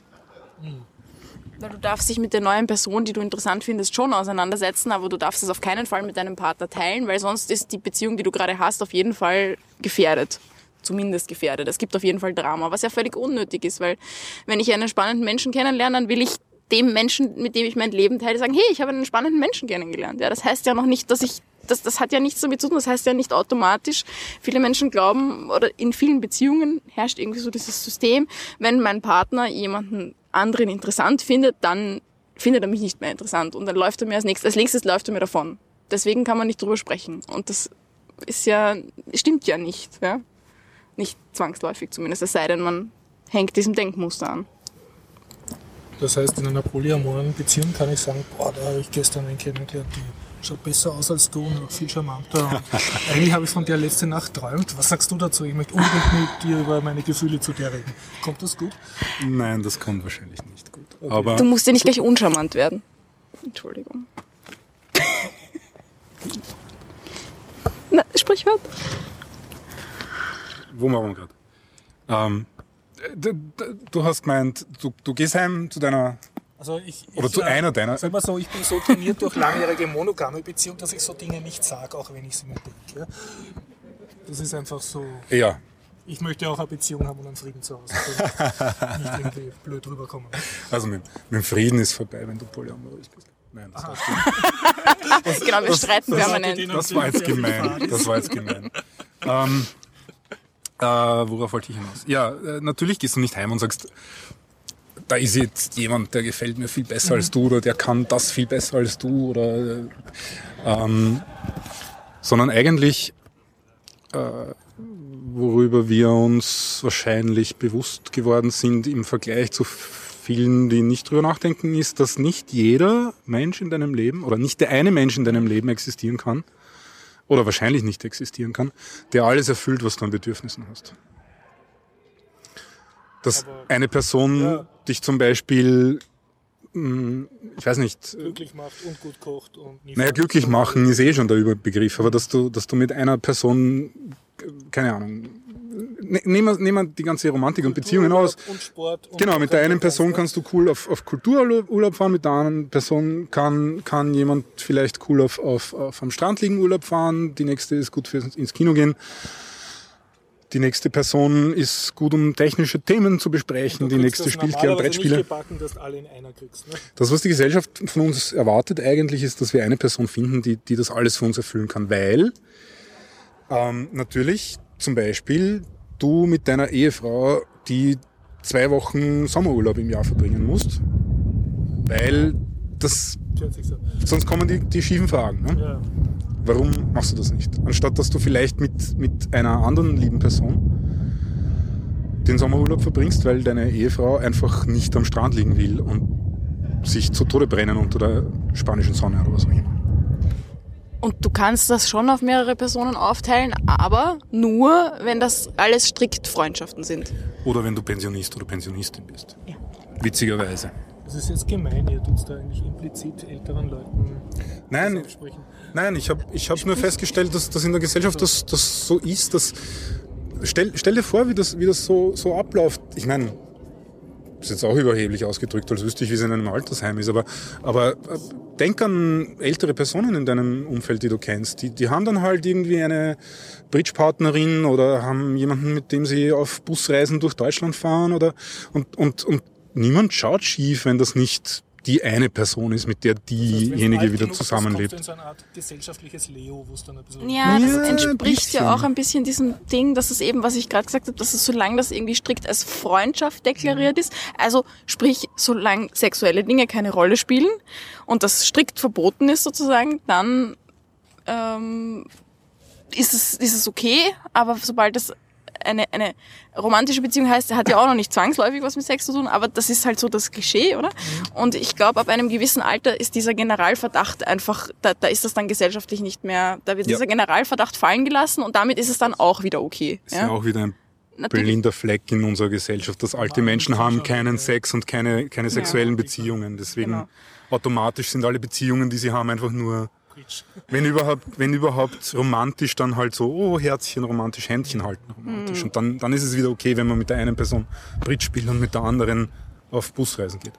Weil du darfst dich mit der neuen Person, die du interessant findest, schon auseinandersetzen, aber du darfst es auf keinen Fall mit deinem Partner teilen, weil sonst ist die Beziehung, die du gerade hast, auf jeden Fall gefährdet. Zumindest gefährdet. Es gibt auf jeden Fall Drama, was ja völlig unnötig ist, weil wenn ich einen spannenden Menschen kennenlerne, dann will ich dem Menschen, mit dem ich mein Leben teile, sagen, hey, ich habe einen spannenden Menschen kennengelernt. Ja, das heißt ja noch nicht, dass ich, das, das hat ja nichts damit zu tun, das heißt ja nicht automatisch. Viele Menschen glauben, oder in vielen Beziehungen herrscht irgendwie so dieses System, wenn mein Partner jemanden anderen interessant findet, dann findet er mich nicht mehr interessant und dann läuft er mir als nächstes, als nächstes läuft er mir davon. Deswegen kann man nicht drüber sprechen. Und das ist ja, stimmt ja nicht, ja. Nicht zwangsläufig zumindest, es sei denn, man hängt diesem Denkmuster an. Das heißt, in einer polyamoren Beziehung kann ich sagen, boah, da habe ich gestern einen kennengelernt, die schaut besser aus als du und noch viel charmanter. Eigentlich habe ich von der letzte Nacht träumt. Was sagst du dazu? Ich möchte unbedingt mit dir über meine Gefühle zu dir reden. Kommt das gut? Nein, das kommt wahrscheinlich nicht gut. Okay. Aber Du musst ja nicht gleich uncharmant werden. Entschuldigung. Na, Sprichwort. wo waren wir gerade? Ähm, d- d- du hast gemeint, du, du gehst heim zu deiner, Also ich, oder ich, zu einer deiner, Sag mal so, ich bin so trainiert durch langjährige monogame Beziehung, dass ich so Dinge nicht sage, auch wenn ich sie mir denke. Das ist einfach so. ja, Ich möchte auch eine Beziehung haben und einen Frieden zu Hause. Nicht irgendwie blöd rüberkommen. also mit, mit dem Frieden ist vorbei, wenn du polyamorös bist. Nein, das, war, Genau, wir streiten permanent. den- das war jetzt gemein. Das war jetzt gemein. Ähm, äh, worauf wollte ich hinaus? Ja, äh, natürlich gehst du nicht heim und sagst, da ist jetzt jemand, der gefällt mir viel besser als du oder der kann das viel besser als du oder äh, ähm, sondern eigentlich äh, worüber wir uns wahrscheinlich bewusst geworden sind im Vergleich zu vielen, die nicht drüber nachdenken, ist, dass nicht jeder Mensch in deinem Leben oder nicht der eine Mensch in deinem Leben existieren kann oder wahrscheinlich nicht existieren kann, der alles erfüllt, was du an Bedürfnissen hast. Dass eine Person. Dich zum Beispiel, mh, ich weiß nicht, Glücklich macht und gut kocht und naja, glücklich machen ist eh schon der Überbegriff, aber dass du, dass du mit einer Person, äh, keine Ahnung, ne- nehmen wir, die ganze Romantik und Beziehungen aus. Und Sport. Und Genau, mit der einen Person kann kannst du cool auf, auf Kultururlaub fahren, mit der anderen Person kann, kann jemand vielleicht cool auf, auf, auf am Strand liegen Urlaub fahren, die nächste ist gut fürs ins Kino gehen. Die nächste Person ist gut, um technische Themen zu besprechen. Die nächste spielt gerne Brettspiele. gebacken, dass du alle in einer kriegst. Ne? Das, was die Gesellschaft von uns erwartet eigentlich, ist, dass wir eine Person finden, die, die das alles für uns erfüllen kann. Weil ähm, natürlich zum Beispiel du mit deiner Ehefrau die zwei Wochen Sommerurlaub im Jahr verbringen musst. Weil das, sonst kommen die, die schiefen Fragen. Ne? Ja. Warum machst du das nicht? Anstatt dass du vielleicht mit, mit einer anderen lieben Person den Sommerurlaub verbringst, weil deine Ehefrau einfach nicht am Strand liegen will und sich zu Tode brennen unter der spanischen Sonne oder was auch immer. Und du kannst das schon auf mehrere Personen aufteilen, aber nur, wenn das alles strikt Freundschaften sind. Oder wenn du Pensionist oder Pensionistin bist. Ja. Witzigerweise. Das ist jetzt gemein, ihr tut da eigentlich implizit älteren Leuten Nein, das absprechen. Nein, ich habe ich hab nur festgestellt, dass, dass in der Gesellschaft das, das so ist. Dass, stell, stell dir vor, wie das, wie das so, so abläuft. Ich meine, ist jetzt auch überheblich ausgedrückt, als wüsste ich, wie es in einem Altersheim ist. Aber, aber äh, denk an ältere Personen in deinem Umfeld, die du kennst. Die, die haben dann halt irgendwie eine Bridge-Partnerin oder haben jemanden, mit dem sie auf Busreisen durch Deutschland fahren. Oder, und, und, und niemand schaut schief, wenn das nicht die eine Person ist, mit der Das heißt, diejenige alt wieder zusammenlebt. kommt du in so eine Art gesellschaftliches Leo, wo es dann ein bisschen... Ja, das Ja, entspricht ja auch ein bisschen diesem Ding, dass es eben, was ich gerade gesagt habe, dass es solange das irgendwie strikt als Freundschaft deklariert ist, also sprich, solange sexuelle Dinge keine Rolle spielen und das strikt verboten ist sozusagen, dann ähm, ist, es, ist es okay, aber sobald es eine, eine romantische Beziehung heißt, hat ja auch noch nicht zwangsläufig was mit Sex zu tun, aber das ist halt so das Klischee, oder? Und ich glaube, ab einem gewissen Alter ist dieser Generalverdacht einfach, da, da ist das dann gesellschaftlich nicht mehr, da wird Ja. dieser Generalverdacht fallen gelassen und damit ist es dann auch wieder okay. Ist ja auch wieder ein Natürlich. blinder Fleck in unserer Gesellschaft, dass alte Menschen haben keinen Sex und keine, keine sexuellen Beziehungen. Deswegen Genau. automatisch sind alle Beziehungen, die sie haben, einfach nur wenn überhaupt, wenn überhaupt romantisch, dann halt so, oh, Herzchen romantisch, Händchen halten romantisch. Mhm. Und dann, dann ist es wieder okay, wenn man mit der einen Person Bridge spielt und mit der anderen auf Busreisen geht.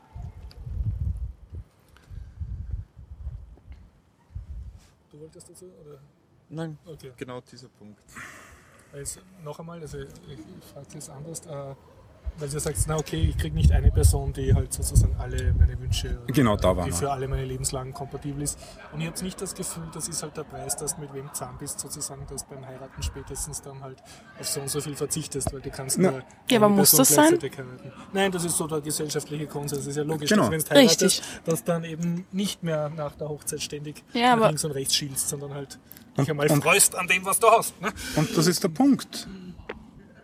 Du wolltest dazu? Oder? Nein, okay. genau dieser Punkt. Also, noch einmal, also ich, ich frage das anders. Äh, weil du sagst, na okay, ich kriege nicht eine Person, die halt sozusagen alle meine Wünsche, Genau, da waren die für alle meine Lebenslagen kompatibel ist. Und ich habe nicht das Gefühl, das ist halt der Preis, dass du mit wem zusammen bist, sozusagen, dass beim Heiraten spätestens dann halt auf so und so viel verzichtest, weil du kannst Na. nur Ja, aber eine muss Person das sein? gleichzeitig heiraten. Nein, das ist so der gesellschaftliche Konsens, das ist ja logisch, Genau. dass wenn du heiratest, Richtig. dass dann eben nicht mehr nach der Hochzeit ständig Ja, links und rechts schielst, sondern halt dich einmal und- freust an dem, was du hast. Ne? Und das ist der Punkt.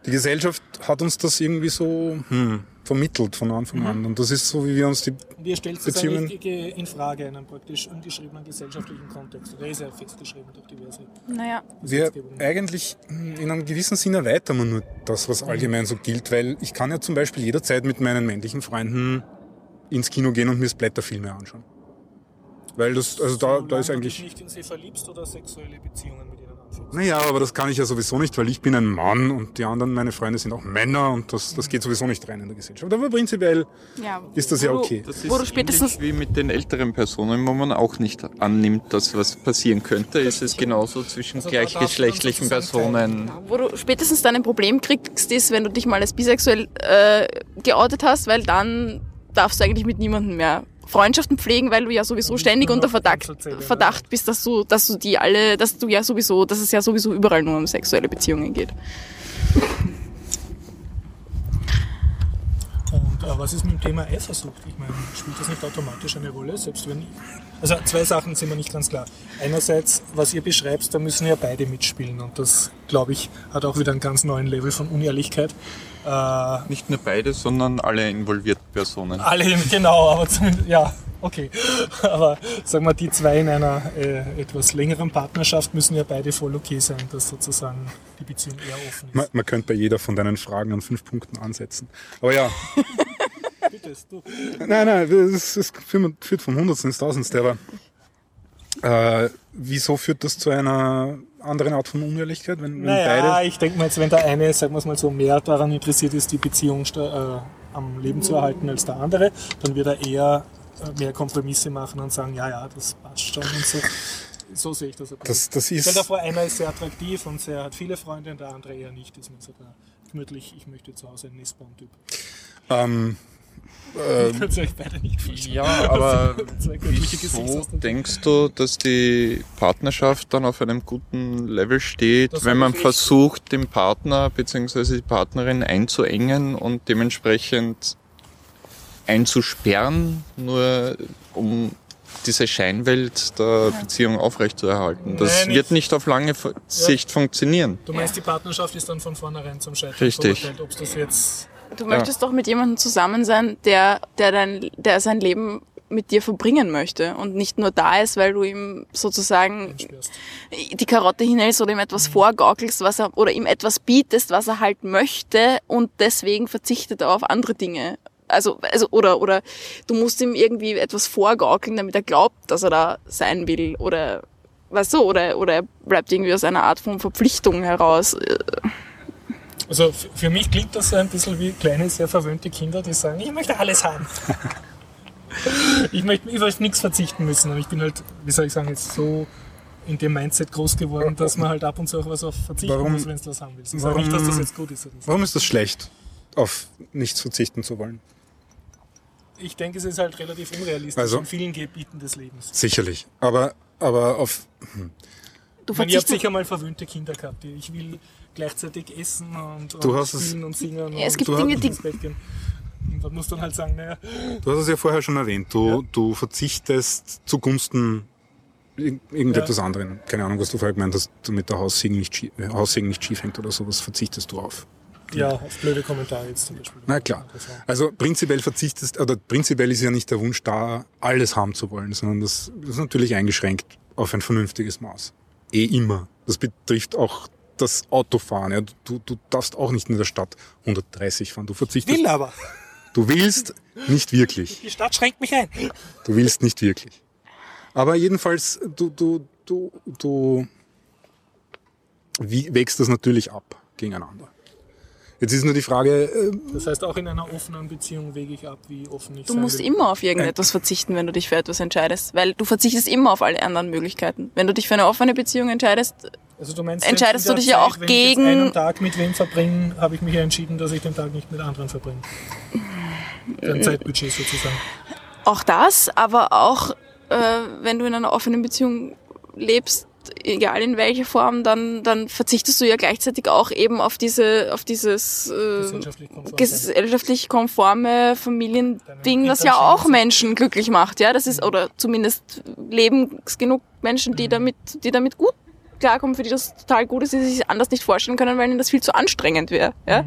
Die Gesellschaft hat uns das irgendwie so hm, vermittelt von Anfang an. Und das ist so, wie wir uns die. Und ihr stellt es Beziehungen- eigentlich in Frage, einen praktisch ungeschriebenen gesellschaftlichen Kontext. Oder ist er festgeschrieben durch diverse Naja, Wir eigentlich in einem gewissen Sinne erweitern wir nur das, was allgemein so gilt, weil ich kann ja zum Beispiel jederzeit mit meinen männlichen Freunden ins Kino gehen und mir Splatterfilme anschauen. Weil das, also da, da ist Solange du dich eigentlich. nicht in sie verliebst oder sexuelle Beziehungen. Naja, aber das kann ich ja sowieso nicht, weil ich bin ein Mann und die anderen, meine Freunde, sind auch Männer und das, das geht sowieso nicht rein in der Gesellschaft. Aber prinzipiell ja. ist das ja okay. Das Wo du ist spätestens- ähnlich wie mit den älteren Personen, wo man auch nicht annimmt, dass was passieren könnte. Ist es genauso zwischen Also gleichgeschlechtlichen Personen. Wo du spätestens dann ein Problem kriegst, ist, wenn du dich mal als bisexuell äh, geoutet hast, weil dann darfst du eigentlich mit niemandem mehr Freundschaften pflegen, weil du ja sowieso ständig unter Verdacht, Verdacht bist, dass du, dass du die alle, dass du ja sowieso, dass es ja sowieso überall nur um sexuelle Beziehungen geht. Und äh, was ist mit dem Thema Eifersucht? Ich meine, spielt das nicht automatisch eine Rolle? Selbst wenn. Also zwei Sachen sind mir nicht ganz klar. Einerseits, was ihr beschreibt, da müssen ja beide mitspielen. Und das, glaube ich, hat auch wieder einen ganz neuen Level von Unehrlichkeit. Äh, Nicht nur beide, sondern alle involvierten Personen. alle, genau, aber zumindest, ja, okay. Aber sagen wir, die zwei in einer äh, etwas längeren Partnerschaft müssen ja beide voll okay sein, dass sozusagen die Beziehung eher offen ist. Man, man könnte bei jeder von deinen Fragen an fünf Punkten ansetzen. Aber ja, Bitte, du. nein, nein, das, das führt führt vom Hundertsten ins Tausendste. Aber äh, wieso führt das zu einer anderen Art von Unehrlichkeit, wenn, wenn Naja, beide... ich denke mal jetzt, wenn der eine, sagen wir es mal so, mehr daran interessiert ist, die Beziehung äh, am Leben zu erhalten als der andere, dann wird er eher äh, mehr Kompromisse machen und sagen, ja, ja, das passt schon und so. So sehe ich das. Das, das Stell ist... dir vor, einer ist sehr attraktiv und sehr, hat viele Freunde und der andere eher nicht. Das ist nicht so der gemütlich, ich möchte zu Hause ein Nestbaum-Typ. Ähm, Ich kann es euch beide nicht vorstellen. Ja, aber wieso denkst du, dass die Partnerschaft dann auf einem guten Level steht, Das wenn man ich versucht, den Partner bzw. die Partnerin einzuengen und dementsprechend einzusperren, nur um diese Scheinwelt der Beziehung aufrechtzuerhalten. Das Nein, wird ich- nicht auf lange Sicht funktionieren. Du meinst, die Partnerschaft ist dann von vornherein zum Scheitern Richtig. verurteilt, ob das jetzt Du möchtest doch mit jemandem zusammen sein, der, der dein, der sein Leben mit dir verbringen möchte und nicht nur da ist, weil du ihm sozusagen die Karotte hinhältst oder ihm etwas vorgaukelst, was er, oder ihm etwas bietest, was er halt möchte und deswegen verzichtet er auf andere Dinge. Also, also, oder, oder du musst ihm irgendwie etwas vorgaukeln, damit er glaubt, dass er da sein will, oder, weißt du, oder, oder er bleibt irgendwie aus einer Art von Verpflichtung heraus. Also für mich klingt das so ein bisschen wie kleine, sehr verwöhnte Kinder, die sagen, ich möchte alles haben. ich möchte ich auf nichts verzichten müssen. Und ich bin halt, wie soll ich sagen, jetzt so in dem Mindset groß geworden, dass man halt ab und zu auch was auf verzichten Warum- muss, wenn du was haben willst. Ich sage warum- nicht, dass das jetzt gut ist. warum ist das schlecht, auf nichts verzichten zu wollen? Ich denke, es ist halt relativ unrealistisch Also- in vielen Gebieten des Lebens. Sicherlich. Aber, aber auf... Du Ich meine, habt verzichtest, sicher mal verwöhnte Kinder gehabt. Ich will gleichzeitig essen und, Du und hast es- spielen und singen Ja, es und gibt du Dinge, hast die-. Und dann musst du dann halt sagen, naja, Du hast es ja vorher schon erwähnt. Du, du verzichtest zugunsten ir- irgendetwas anderen. Keine Ahnung, was du vorher gemeint hast, damit der Haussegen nicht, schief, Haussegen nicht schief hängt oder sowas, verzichtest du auf. ja, auf blöde Kommentare jetzt zum Beispiel. Na klar. Also prinzipiell verzichtest, oder prinzipiell ist ja nicht der Wunsch da, alles haben zu wollen, sondern das, das ist natürlich eingeschränkt auf ein vernünftiges Maß. Eh immer. Das betrifft auch das Autofahren. Ja. Du, du darfst auch nicht in der Stadt 130 fahren. Du verzichtest. Will aber. Du willst nicht wirklich. Die Stadt schränkt mich ein. Du willst nicht wirklich. Aber jedenfalls, du, du, du, du wägst das natürlich ab gegeneinander. Jetzt ist nur die Frage, äh, Das heißt, auch in einer offenen Beziehung wege ich ab, wie offen ich Du sein musst will. immer auf irgendetwas verzichten, wenn du dich für etwas entscheidest, weil du verzichtest immer auf alle anderen Möglichkeiten. Wenn du dich für eine offene Beziehung entscheidest, Also du meinst, Entscheidest du dich der ja auch Zeit, wenn ich jetzt gegen- einen Tag mit wem verbringe, habe ich mich ja entschieden, dass ich den Tag nicht mit anderen verbringe. Für ein Zeitbudget sozusagen. auch das, aber auch äh, wenn du in einer offenen Beziehung lebst, egal in welcher Form, dann, dann verzichtest du ja gleichzeitig auch eben auf diese, auf dieses äh, Gesellschaftlich konforme Familiending, das ja auch. Menschen glücklich macht, ja. Das ist, oder zumindest leben genug Menschen, die damit, die damit gut klarkommen, für die das total gut ist, die sich anders nicht vorstellen können, weil ihnen das viel zu anstrengend wäre, ja.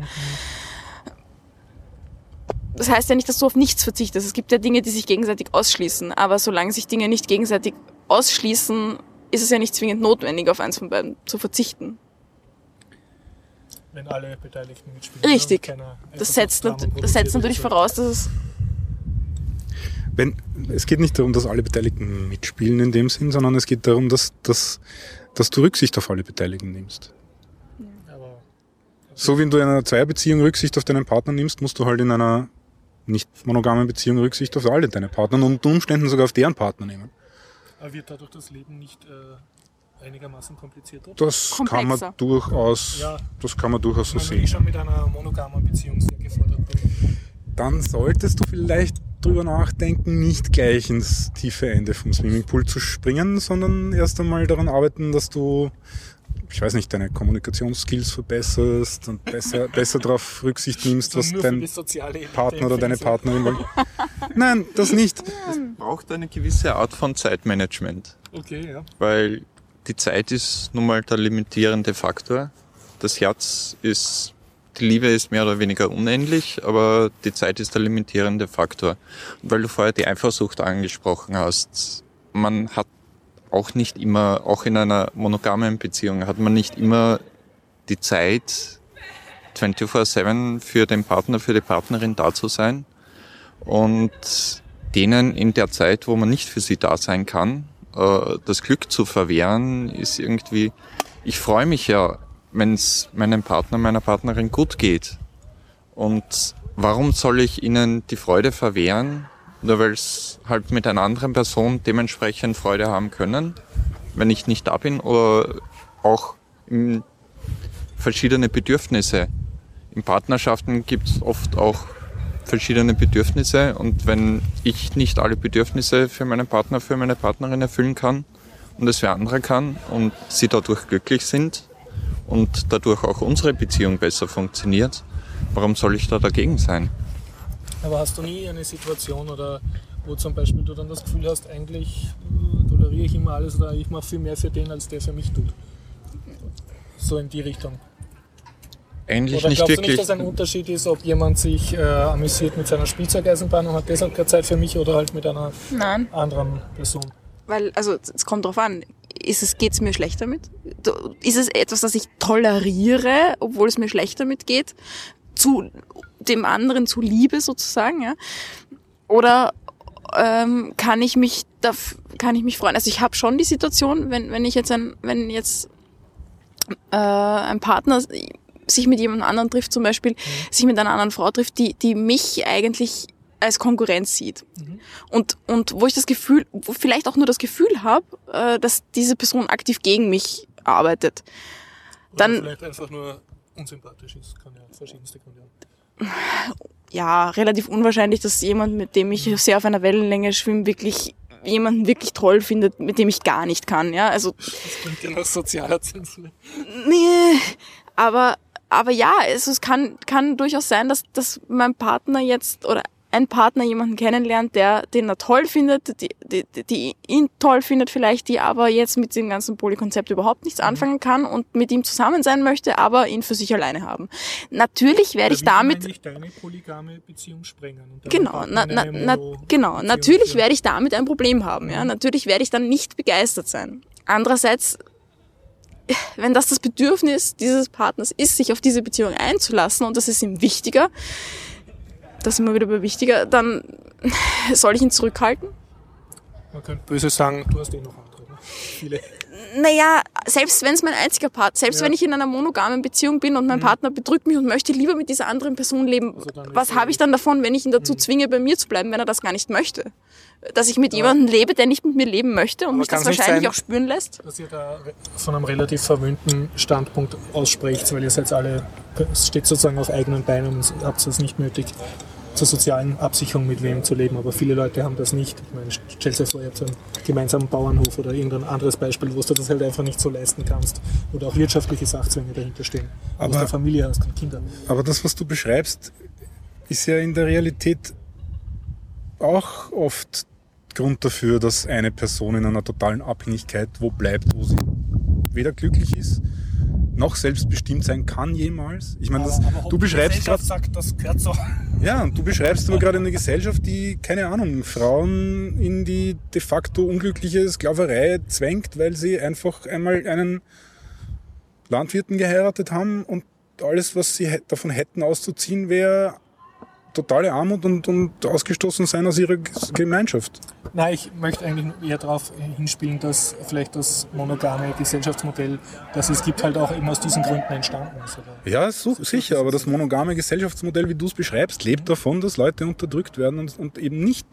Das heißt ja nicht, dass du auf nichts verzichtest. Es gibt ja Dinge, die sich gegenseitig ausschließen. Aber solange sich Dinge nicht gegenseitig ausschließen, ist es ja nicht zwingend notwendig, auf eins von beiden zu verzichten. Wenn alle Beteiligten mitspielen. Richtig. und keiner Das setzt, das setzt natürlich voraus, dass es wenn, es geht nicht darum, dass alle Beteiligten mitspielen in dem Sinn, sondern es geht darum, dass, dass, dass du Rücksicht auf alle Beteiligten nimmst. Aber So wie du in einer Zweierbeziehung Rücksicht auf deinen Partner nimmst, musst du halt in einer nicht monogamen Beziehung Rücksicht auf alle deine Partner und unter Umständen sogar auf deren Partner nehmen. Aber wird dadurch das Leben nicht äh, einigermaßen komplizierter? Das kann man Komplexer. durchaus, Ja. das kann man durchaus so wenn ich sehen. schon mit einer monogamen Beziehung sehr gefordert bin. Dann solltest du vielleicht drüber nachdenken, nicht gleich ins tiefe Ende vom Swimmingpool zu springen, sondern erst einmal daran arbeiten, dass du, ich weiß nicht, deine Kommunikationsskills verbesserst und besser, besser darauf Rücksicht nimmst, was dein Partner oder deine Partnerin will. Nein, das nicht. Braucht eine gewisse Art von Zeitmanagement. Okay, ja. weil die Zeit ist nun mal der limitierende Faktor. Das Herz ist, die Liebe ist mehr oder weniger unendlich, aber die Zeit ist der limitierende Faktor. Und weil du vorher die Eifersucht angesprochen hast, man hat auch nicht immer, auch in einer monogamen Beziehung, hat man nicht immer die Zeit, 24-7 für den Partner, für die Partnerin da zu sein. Und denen in der Zeit, wo man nicht für sie da sein kann, äh, das Glück zu verwehren, ist irgendwie, ich freue mich ja, wenn es meinem Partner, meiner Partnerin gut geht. Und warum soll ich ihnen die Freude verwehren, nur weil es halt mit einer anderen Person dementsprechend Freude haben können, wenn ich nicht da bin oder auch verschiedene Bedürfnisse. In Partnerschaften gibt es oft auch verschiedene Bedürfnisse und wenn ich nicht alle Bedürfnisse für meinen Partner, für meine Partnerin erfüllen kann und es wer andere kann und sie dadurch glücklich sind und dadurch auch unsere Beziehung besser funktioniert, warum soll ich da dagegen sein? Aber hast du nie eine Situation oder wo zum Beispiel du dann das Gefühl hast, eigentlich äh, toleriere ich immer alles oder ich mache viel mehr für den, als der für mich tut? So in die Richtung. Eigentlich Oder nicht glaubst du wirklich. nicht, dass ein Unterschied ist, ob jemand sich äh, amüsiert mit seiner Spielzeugeisenbahn und hat deshalb keine Zeit für mich oder halt mit einer Nein. anderen Person? Weil, also, es kommt drauf an. Ist es, geht's mir schlecht damit? Du- Ist es etwas, das ich toleriere, obwohl es mir schlecht damit geht? Zu dem anderen zu Liebe sozusagen, ja? Oder ähm, kann ich mich darf, kann ich mich freuen? Also ich habe schon die Situation, wenn, wenn ich jetzt ein, wenn jetzt äh, ein Partner sich mit jemand anderem trifft, zum Beispiel, sich mit einer anderen Frau trifft, die, die mich eigentlich als Konkurrenz sieht. Und, und wo ich das Gefühl, wo vielleicht auch nur das Gefühl habe, äh, dass diese Person aktiv gegen mich arbeitet. Oder Dann- vielleicht einfach nur unsympathisch ist, kann ja verschiedenste Gründe haben. Ja, relativ unwahrscheinlich, dass jemand, mit dem ich sehr auf einer Wellenlänge schwimme, wirklich jemanden wirklich toll findet, mit dem ich gar nicht kann. Ja, also Das klingt ja nach sozialer Zensur. Nee, aber, aber ja, also es kann, kann durchaus sein, dass, dass mein Partner jetzt oder ein Partner jemanden kennenlernt, der den er toll findet, die, die, die ihn toll findet vielleicht, die aber jetzt mit dem ganzen Polykonzept überhaupt nichts anfangen kann und mit ihm zusammen sein möchte, aber ihn für sich alleine haben. Natürlich werde ich damit Nicht deine polygame Beziehung sprengen. Genau, na, na, na, genau. Natürlich werde ich damit ein Problem haben. Ja, natürlich werde ich dann nicht begeistert sein. Andererseits, wenn das das Bedürfnis dieses Partners ist, sich auf diese Beziehung einzulassen und das ist ihm wichtiger, das wir wieder bei wichtiger, dann soll ich ihn zurückhalten? Man könnte böse sagen, du hast eh noch andere. Ne? Viele. naja, selbst wenn es mein einziger Partner, selbst Ja. wenn ich in einer monogamen Beziehung bin und mein Partner bedrückt mich und möchte lieber mit dieser anderen Person leben, Also was ist habe ich dann davon, wenn ich ihn dazu zwinge, bei mir zu bleiben, wenn er das gar nicht möchte? Dass ich mit jemandem lebe, der nicht mit mir leben möchte und Aber mich das wahrscheinlich sein- auch spüren lässt? dass ihr da von einem relativ verwöhnten Standpunkt aussprecht, weil ihr seid alle, steht sozusagen auf eigenen Beinen und habt es nicht nötig, zur sozialen Absicherung mit wem zu leben. Aber viele Leute haben das nicht. Ich meine, stell dir vor, ihr habt so einen gemeinsamen Bauernhof oder irgendein anderes Beispiel, wo du das halt einfach nicht so leisten kannst. Oder auch wirtschaftliche Sachzwänge dahinter stehen. Wo du Aber- eine Familie hast und Kinder. Aber das, was du beschreibst, ist ja in der Realität auch oft Grund dafür, dass eine Person in einer totalen Abhängigkeit wo bleibt, wo sie weder glücklich ist, noch selbstbestimmt sein kann jemals. Ich meine, das, du beschreibst gerade sagt, das gehört so. ja, und du beschreibst aber gerade eine Gesellschaft, die, keine Ahnung, Frauen in die de facto unglückliche Sklaverei zwängt, weil sie einfach einmal einen Landwirten geheiratet haben und alles, was sie davon hätten auszuziehen, wäre totale Armut und, und ausgestoßen sein aus ihrer Gemeinschaft. Nein, ich möchte eigentlich eher darauf hinspielen, dass vielleicht das monogame Gesellschaftsmodell, das es gibt, halt auch eben aus diesen Gründen entstanden ist. Oder? Ja, so, sicher, aber das monogame Gesellschaftsmodell, wie du es beschreibst, lebt davon, dass Leute unterdrückt werden und, und eben nicht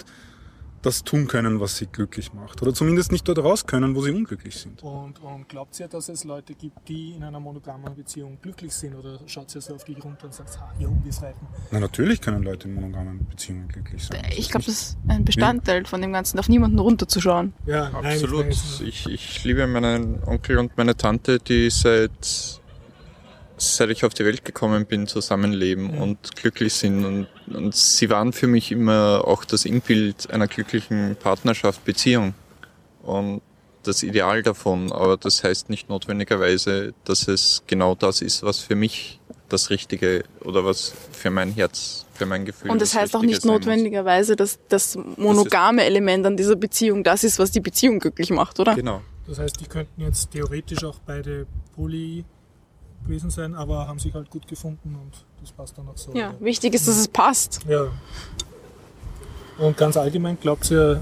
das tun können, was sie glücklich macht. Oder zumindest nicht dort raus können, wo sie unglücklich sind. Und, und glaubt ihr, dass es Leute gibt, die in einer monogamen Beziehung glücklich sind? Oder schaut ihr so auf die runter und sagt, ha, ihr Unbefreiten? Na, natürlich können Leute in monogamen Beziehungen glücklich sein. Ich glaube, das ist ein Bestandteil von dem Ganzen, auf niemanden runterzuschauen. Ja, Absolut. Nein, ich Ich, ich liebe meinen Onkel und meine Tante, die seit, seit ich auf die Welt gekommen bin, zusammenleben und glücklich sind. Und, und sie waren für mich immer auch das Inbild einer glücklichen Partnerschaft, Beziehung. Und das Ideal davon. Aber das heißt nicht notwendigerweise, dass es genau das ist, was für mich das Richtige oder was für mein Herz, für mein Gefühl. Und das heißt auch nicht notwendigerweise, dass das monogame Element an dieser Beziehung das ist, was die Beziehung glücklich macht, oder? Genau. das heißt, die könnten jetzt theoretisch auch beide poly gewesen sein, aber haben sich halt gut gefunden und das passt dann auch so. Ja, wichtig ist, dass es passt. Ja. Und ganz allgemein glaubt ihr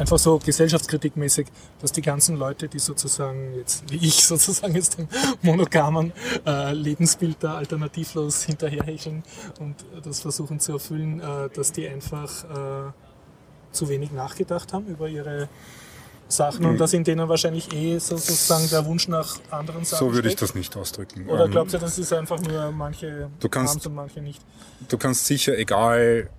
einfach so gesellschaftskritikmäßig, dass die ganzen Leute, die sozusagen jetzt, wie ich sozusagen jetzt dem monogamen äh, Lebensbild da alternativlos hinterherhecheln und das versuchen zu erfüllen, äh, dass die einfach äh, zu wenig nachgedacht haben über ihre Sachen und dass in denen wahrscheinlich eh so sozusagen der Wunsch nach anderen Sachen So würde ich das nicht ausdrücken. Oder Ähm, glaubt ihr, das ist einfach nur manche Du kannst- und manche nicht? du kannst sicher, egal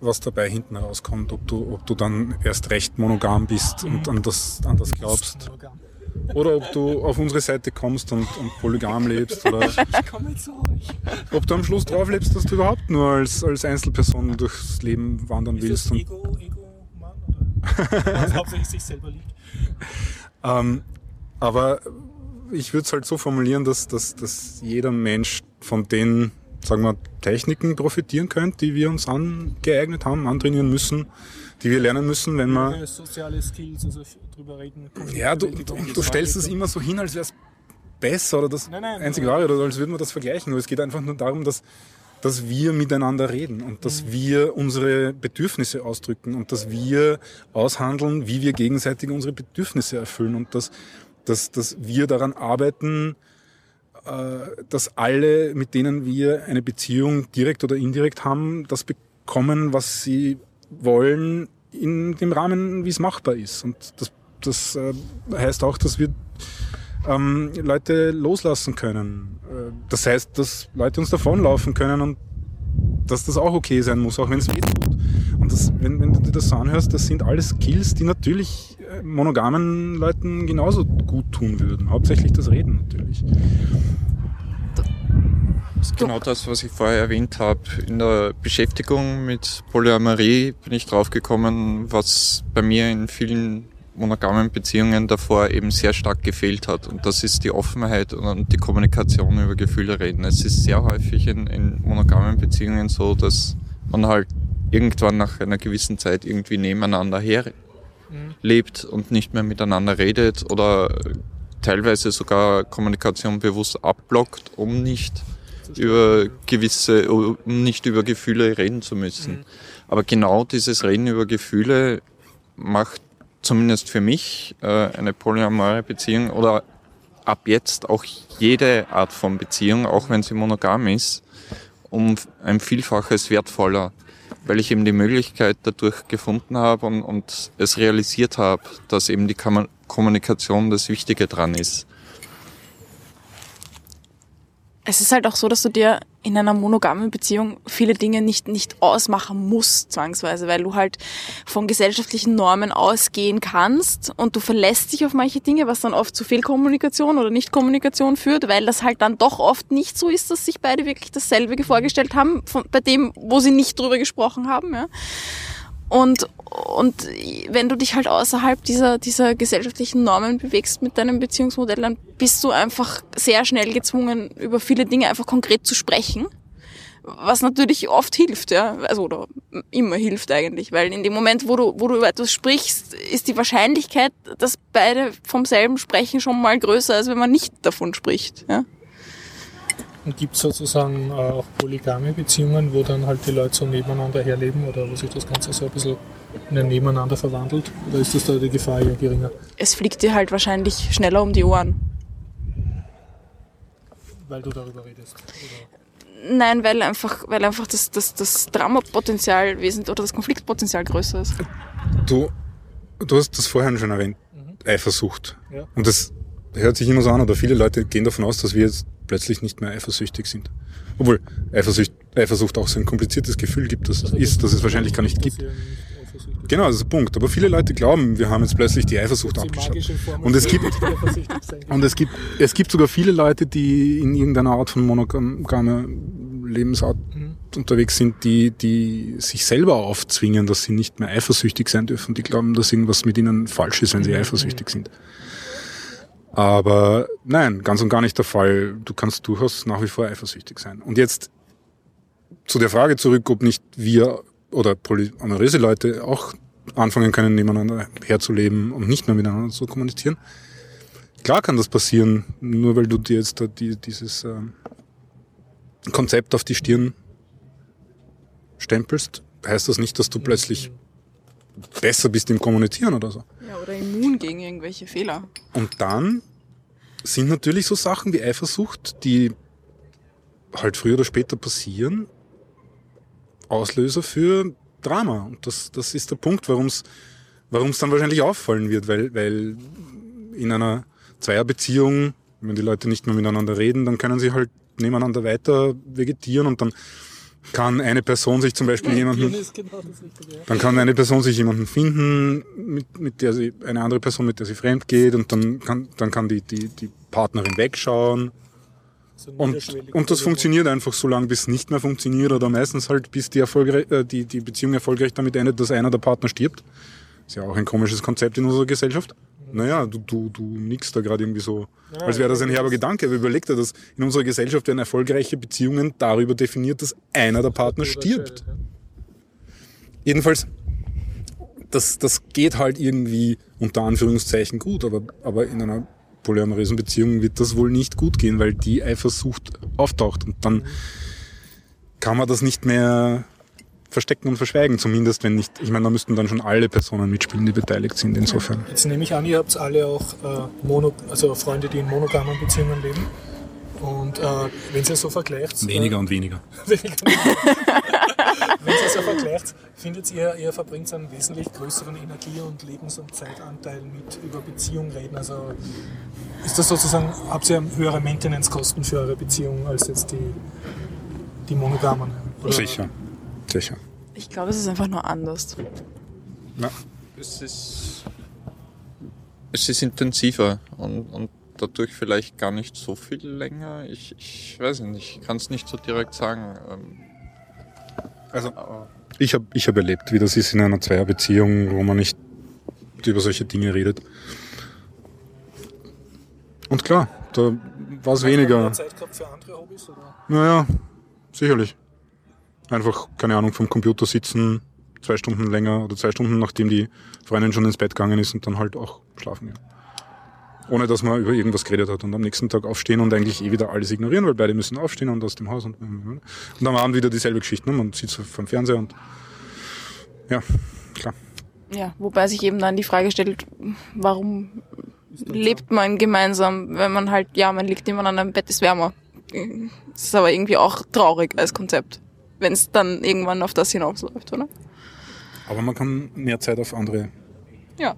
was dabei hinten rauskommt, ob du, ob du dann erst recht monogam bist und an das, an das glaubst, oder ob du auf unsere Seite kommst und, und polygam lebst, oder Ich komme jetzt zu euch. ob du am Schluss drauf lebst, dass du überhaupt nur als, als Einzelperson durchs Leben wandern Ist willst. Ego? Oder? Was hauptsächlich sich selber liebt. ähm, aber ich würde es halt so formulieren, dass, dass, dass jeder Mensch von den, sagen wir, Techniken profitieren könnte, die wir uns angeeignet haben, antrainieren müssen, die wir lernen müssen, wenn Ihre soziale Skills, also drüber reden. Ja, du, du, du stellst es immer so hin, als wäre es besser oder das Nein, nein, einzig wahre oder als würden wir das vergleichen. Aber es geht einfach nur darum, dass, dass wir miteinander reden und dass Mhm. wir unsere Bedürfnisse ausdrücken und dass wir aushandeln, wie wir gegenseitig unsere Bedürfnisse erfüllen und dass, dass, dass wir daran arbeiten, äh, dass alle, mit denen wir eine Beziehung direkt oder indirekt haben, das bekommen, was sie wollen, in dem Rahmen, wie es machbar ist. Und das, das äh, heißt auch, dass wir ähm, Leute loslassen können. Äh, das heißt, dass Leute uns davonlaufen können und dass das auch okay sein muss, auch wenn es weh tut. Und das, wenn, wenn du dir das so anhörst, das sind alles Skills, die natürlich äh, monogamen Leuten genauso gut tun würden. Hauptsächlich das Reden natürlich. Das ist genau das, was ich vorher erwähnt habe. In der Beschäftigung mit Polyamorie bin ich draufgekommen, was bei mir in vielen monogamen Beziehungen davor eben sehr stark gefehlt hat. Und das ist die Offenheit und die Kommunikation über Gefühle reden. Es ist sehr häufig in, in monogamen Beziehungen so, dass man halt irgendwann nach einer gewissen Zeit irgendwie nebeneinander her lebt und nicht mehr miteinander redet oder teilweise sogar Kommunikation bewusst abblockt, um nicht über gewisse, um nicht über Gefühle reden zu müssen. Aber genau dieses Reden über Gefühle macht zumindest für mich, äh, eine polyamore Beziehung oder ab jetzt auch jede Art von Beziehung, auch wenn sie monogam ist, um ein Vielfaches wertvoller, weil ich eben die Möglichkeit dadurch gefunden habe und, und es realisiert habe, dass eben die Kommunikation das Wichtige dran ist. Es ist halt auch so, dass du dir in einer monogamen Beziehung viele Dinge nicht, nicht ausmachen musst, zwangsweise, weil du halt von gesellschaftlichen Normen ausgehen kannst und du verlässt dich auf manche Dinge, was dann oft zu Fehlkommunikation oder Nichtkommunikation führt, weil das halt dann doch oft nicht so ist, dass sich beide wirklich dasselbe vorgestellt haben, von, bei dem, wo sie nicht drüber gesprochen haben, ja. Und, und wenn du dich halt außerhalb dieser, dieser gesellschaftlichen Normen bewegst mit deinem Beziehungsmodell, dann bist du einfach sehr schnell gezwungen, über viele Dinge einfach konkret zu sprechen. Was natürlich oft hilft, ja. Also, oder immer hilft eigentlich. Weil in dem Moment, wo du, wo du über etwas sprichst, ist die Wahrscheinlichkeit, dass beide vom selben sprechen, schon mal größer, als wenn man nicht davon spricht, ja. Und gibt es sozusagen äh, auch polygame Beziehungen, wo dann halt die Leute so nebeneinander herleben oder wo sich das Ganze so ein bisschen in ein Nebeneinander verwandelt? Oder ist das da die Gefahr eher geringer? Es fliegt dir halt wahrscheinlich schneller um die Ohren. Weil du darüber redest? Oder? Nein, weil einfach, weil einfach das, das, das Dramapotenzial wesentlich oder das Konfliktpotenzial größer ist. Du, du hast das vorhin schon erwähnt, mhm. Eifersucht. Ja. Und das hört sich immer so an, oder viele Leute gehen davon aus, dass wir jetzt plötzlich nicht mehr eifersüchtig sind. Obwohl Eifersucht, Eifersucht auch so ein kompliziertes Gefühl gibt, das also ist, dass es wahrscheinlich gar nicht gibt. Genau, das ist der Punkt. Aber viele Leute glauben, wir haben jetzt plötzlich die Eifersucht abgeschafft. Und es gibt, und es gibt, es gibt sogar viele Leute, die in irgendeiner Art von monogamer Lebensart mhm. unterwegs sind, die, die sich selber aufzwingen, dass sie nicht mehr eifersüchtig sein dürfen. Die glauben, dass irgendwas mit ihnen falsch ist, wenn sie mhm. eifersüchtig sind. Aber nein, ganz und gar nicht der Fall. Du kannst durchaus nach wie vor eifersüchtig sein. Und jetzt zu der Frage zurück, ob nicht wir oder polyamoröse Leute auch anfangen können, nebeneinander herzuleben und nicht mehr miteinander zu kommunizieren. Klar kann das passieren, nur weil du dir jetzt da die, dieses äh, Konzept auf die Stirn stempelst, heißt das nicht, dass du plötzlich besser bist im Kommunizieren oder so. Oder immun gegen irgendwelche Fehler. Und dann sind natürlich so Sachen wie Eifersucht, die halt früher oder später passieren, Auslöser für Drama. Und das, das ist der Punkt, warum es warum es dann wahrscheinlich auffallen wird, weil, weil in einer Zweierbeziehung, wenn die Leute nicht mehr miteinander reden, dann können sie halt nebeneinander weiter vegetieren und dann kann eine Person sich zum Beispiel jemanden, genau dann kann eine Person sich jemanden finden, mit, mit der sie, eine andere Person, mit der sie fremd geht und dann kann, dann kann die, die, die Partnerin wegschauen. Und, und das funktioniert einfach so lange, bis es nicht mehr funktioniert oder meistens halt, bis die, erfolgreich, äh, die, die Beziehung erfolgreich damit endet, dass einer der Partner stirbt. Ist ja auch ein komisches Konzept in unserer Gesellschaft. Naja, du, du, du nix da gerade irgendwie so, ja, als wäre das ein herber Gedanke. Aber überleg dir, dass in unserer Gesellschaft werden erfolgreiche Beziehungen darüber definiert, dass einer der Partner stirbt. Jedenfalls, das, das geht halt irgendwie unter Anführungszeichen gut, aber, aber in einer polyamorösen Beziehung wird das wohl nicht gut gehen, weil die Eifersucht auftaucht und dann kann man das nicht mehr verstecken und verschweigen, zumindest wenn nicht, ich meine, da müssten dann schon alle Personen mitspielen, die beteiligt sind, insofern. Jetzt nehme ich an, ihr habt alle auch äh, Mono, also Freunde, die in monogamen Beziehungen leben. Und äh, wenn ihr so vergleicht... Weniger äh, und weniger. weniger wenn ihr so vergleicht, findet ihr, ihr verbringt einen wesentlich größeren Energie- und Lebens- und Zeitanteil mit über Beziehung reden. Also ist das sozusagen, habt ihr höhere Maintenance-Kosten für eure Beziehung als jetzt die, die monogamen? Oder? Sicher. Sicher. Ich glaube, es ist einfach nur anders. Ja. Es ist, es ist intensiver und, und dadurch vielleicht gar nicht so viel länger. Ich, ich weiß nicht, ich kann es nicht so direkt sagen. Ähm, also, ich habe ich hab erlebt, wie das ist in einer Zweierbeziehung, wo man nicht über solche Dinge redet. Und klar, da war es weniger. Zeit gehabt für andere Hobbys? Oder? Naja, sicherlich. Einfach, keine Ahnung, vom Computer sitzen, zwei Stunden länger oder zwei Stunden, nachdem die Freundin schon ins Bett gegangen ist und dann halt auch schlafen gehen. Ohne dass man über irgendwas geredet hat und am nächsten Tag aufstehen und eigentlich eh wieder alles ignorieren, weil beide müssen aufstehen und aus dem Haus und, und am Abend wieder dieselbe Geschichte. Ne? Man sitzt vom Fernseher und ja, klar. Ja, wobei sich eben dann die Frage stellt, warum lebt man gemeinsam, wenn man halt, ja, man liegt immer an einem Bett, ist wärmer. Das ist aber irgendwie auch traurig als Konzept, wenn es dann irgendwann auf das hinausläuft, oder? Aber man kann mehr Zeit auf andere Ja.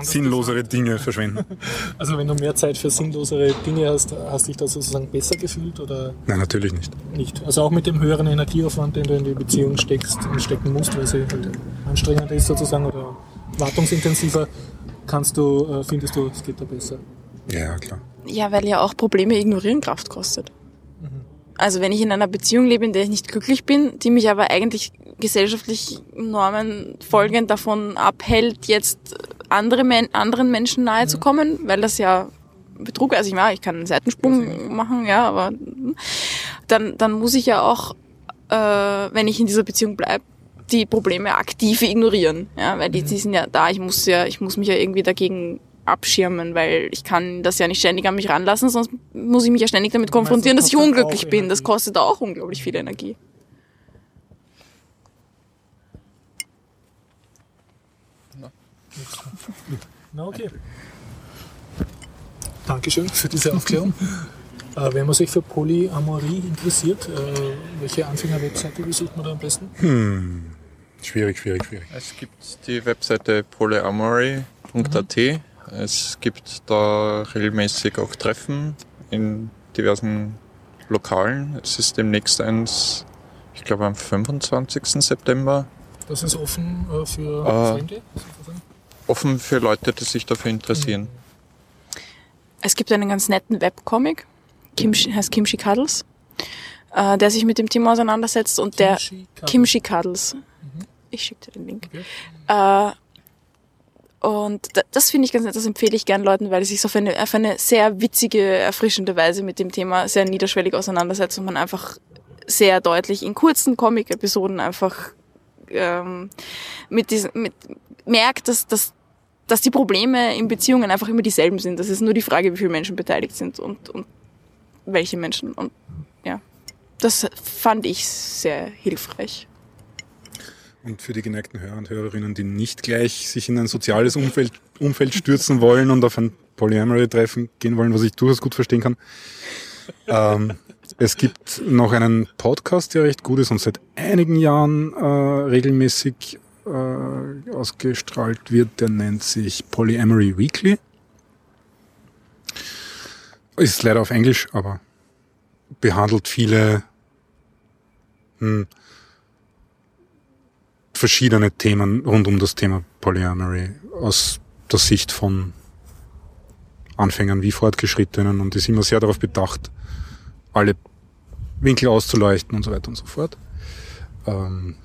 sinnlosere Dinge verschwenden. Also wenn du mehr Zeit für sinnlosere Dinge hast, hast dich da sozusagen besser gefühlt oder Nein, natürlich nicht. nicht? Also auch mit dem höheren Energieaufwand, den du in die Beziehung steckst und stecken musst, weil sie halt anstrengender ist sozusagen oder wartungsintensiver, kannst du, äh, findest du, es geht da besser. Ja, ja, klar. Ja, weil ja auch Probleme ignorieren Kraft kostet. Also wenn ich in einer Beziehung lebe, in der ich nicht glücklich bin, die mich aber eigentlich gesellschaftlich Normen folgend davon abhält, jetzt andere Men anderen Menschen nahe zu kommen, weil das ja Betrug, also ich, ja, ich kann einen Seitensprung machen, ja, aber dann, dann muss ich ja auch, äh, wenn ich in dieser Beziehung bleibe, die Probleme aktiv ignorieren, ja, weil die, die sind ja da, ich muss ja, ich muss mich ja irgendwie dagegen abschirmen, weil ich kann das ja nicht ständig an mich ranlassen, sonst muss ich mich ja ständig damit konfrontieren, das dass ich unglücklich bin. Das kostet auch unglaublich viel Energie. Na okay. Dankeschön für diese Aufklärung. äh, wenn man sich für Polyamorie interessiert, äh, welche Anfängerwebseite besucht man da am besten? Schwierig, schwierig, schwierig. Es gibt die Webseite polyamory.at. Es gibt da regelmäßig auch Treffen in diversen Lokalen. Es ist demnächst eins, ich glaube am 25. September, Das ist offen äh, für Ah. Fremde? offen für Leute, die sich dafür interessieren. Es gibt einen ganz netten Webcomic, Kimchi, heißt Kimchi Cuddles, äh, der sich mit dem Thema auseinandersetzt und der Kimchi Cuddles. Kimchi Cuddles. Ich schicke dir den Link. Äh, und da, das finde ich ganz nett, das empfehle ich gern Leuten, weil es sich auf eine, auf eine sehr witzige, erfrischende Weise mit dem Thema sehr niederschwellig auseinandersetzt und man einfach sehr deutlich in kurzen Comic-Episoden einfach ähm, mit diesen, mit, merkt, dass, dass, dass die Probleme in Beziehungen einfach immer dieselben sind. Das ist nur die Frage, wie viele Menschen beteiligt sind und, und welche Menschen. Und ja, das fand ich sehr hilfreich. Und für die geneigten Hörer und Hörerinnen, die nicht gleich sich in ein soziales Umfeld, Umfeld stürzen wollen und auf ein Polyamory-Treffen gehen wollen, was ich durchaus gut verstehen kann. Ähm, es gibt noch einen Podcast, der recht gut ist und seit einigen Jahren äh, regelmäßig äh, ausgestrahlt wird. Der nennt sich Polyamory Weekly. Ist leider auf Englisch, aber behandelt viele hm, verschiedene Themen rund um das Thema Polyamory aus der Sicht von Anfängern wie Fortgeschrittenen und ist immer sehr darauf bedacht, alle Winkel auszuleuchten und so weiter und so fort. Ähm,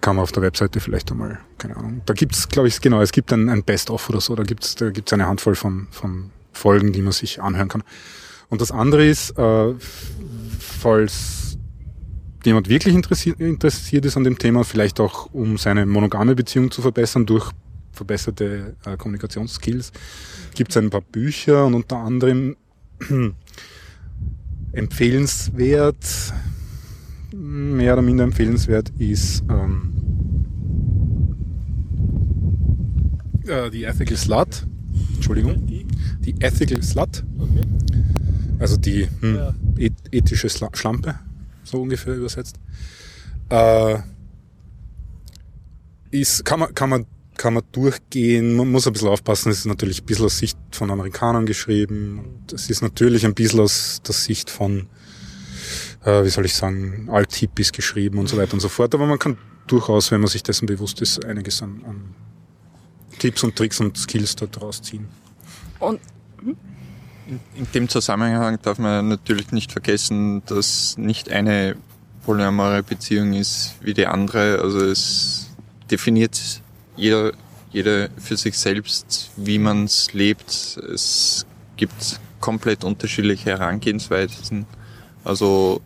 kann man auf der Webseite vielleicht einmal, keine Ahnung. Da gibt's, glaube ich, genau, es gibt ein, ein Best-of oder so, da gibt's da gibt's eine Handvoll von, von Folgen, die man sich anhören kann. Und das andere ist, äh, falls jemand wirklich interessiert, interessiert ist an dem Thema, vielleicht auch um seine monogame Beziehung zu verbessern durch verbesserte äh, Kommunikationsskills, gibt es ein paar Bücher und unter anderem empfehlenswert, mehr oder minder empfehlenswert ist ähm, äh, die Ethical Slut, Entschuldigung, Die? Ethical Slut, also die hm, Ja. eth ethische Schlampe, so ungefähr übersetzt. Äh, ist, kann man, kann man, kann man durchgehen, man muss ein bisschen aufpassen, es ist natürlich ein bisschen aus Sicht von Amerikanern geschrieben, es ist natürlich ein bisschen aus der Sicht von, äh, wie soll ich sagen, Alt-Hippies geschrieben und so weiter und so fort, aber man kann durchaus, wenn man sich dessen bewusst ist, einiges an, an Tipps und Tricks und Skills dort rausziehen. Und In dem Zusammenhang darf man natürlich nicht vergessen, dass nicht eine polyamore Beziehung ist wie die andere. Also es definiert jeder, jeder für sich selbst, wie man es lebt. Es gibt komplett unterschiedliche Herangehensweisen. Also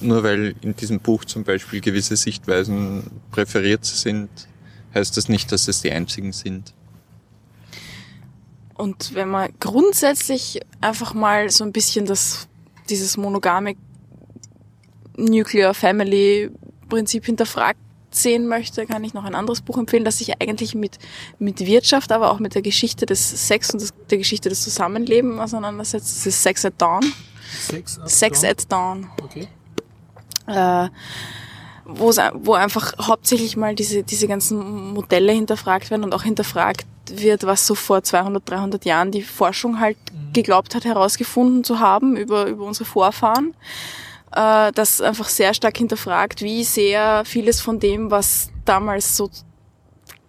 nur weil in diesem Buch zum Beispiel gewisse Sichtweisen präferiert sind, heißt das nicht, dass es die einzigen sind. Und wenn man grundsätzlich einfach mal so ein bisschen das, dieses monogame Nuclear Family Prinzip hinterfragt, sehen möchte, kann ich noch ein anderes Buch empfehlen, das sich eigentlich mit, mit Wirtschaft, aber auch mit der Geschichte des Sex und des, der Geschichte des Zusammenlebens auseinandersetzt. Das ist Sex at Dawn. Sex at Sex Dawn? at Dawn. Okay. Äh, wo, einfach hauptsächlich mal diese, diese ganzen Modelle hinterfragt werden und auch hinterfragt wird, was so vor 200, 300 Jahren die Forschung halt geglaubt hat, herausgefunden zu haben über, über unsere Vorfahren. Äh, das einfach sehr stark hinterfragt, wie sehr vieles von dem, was damals so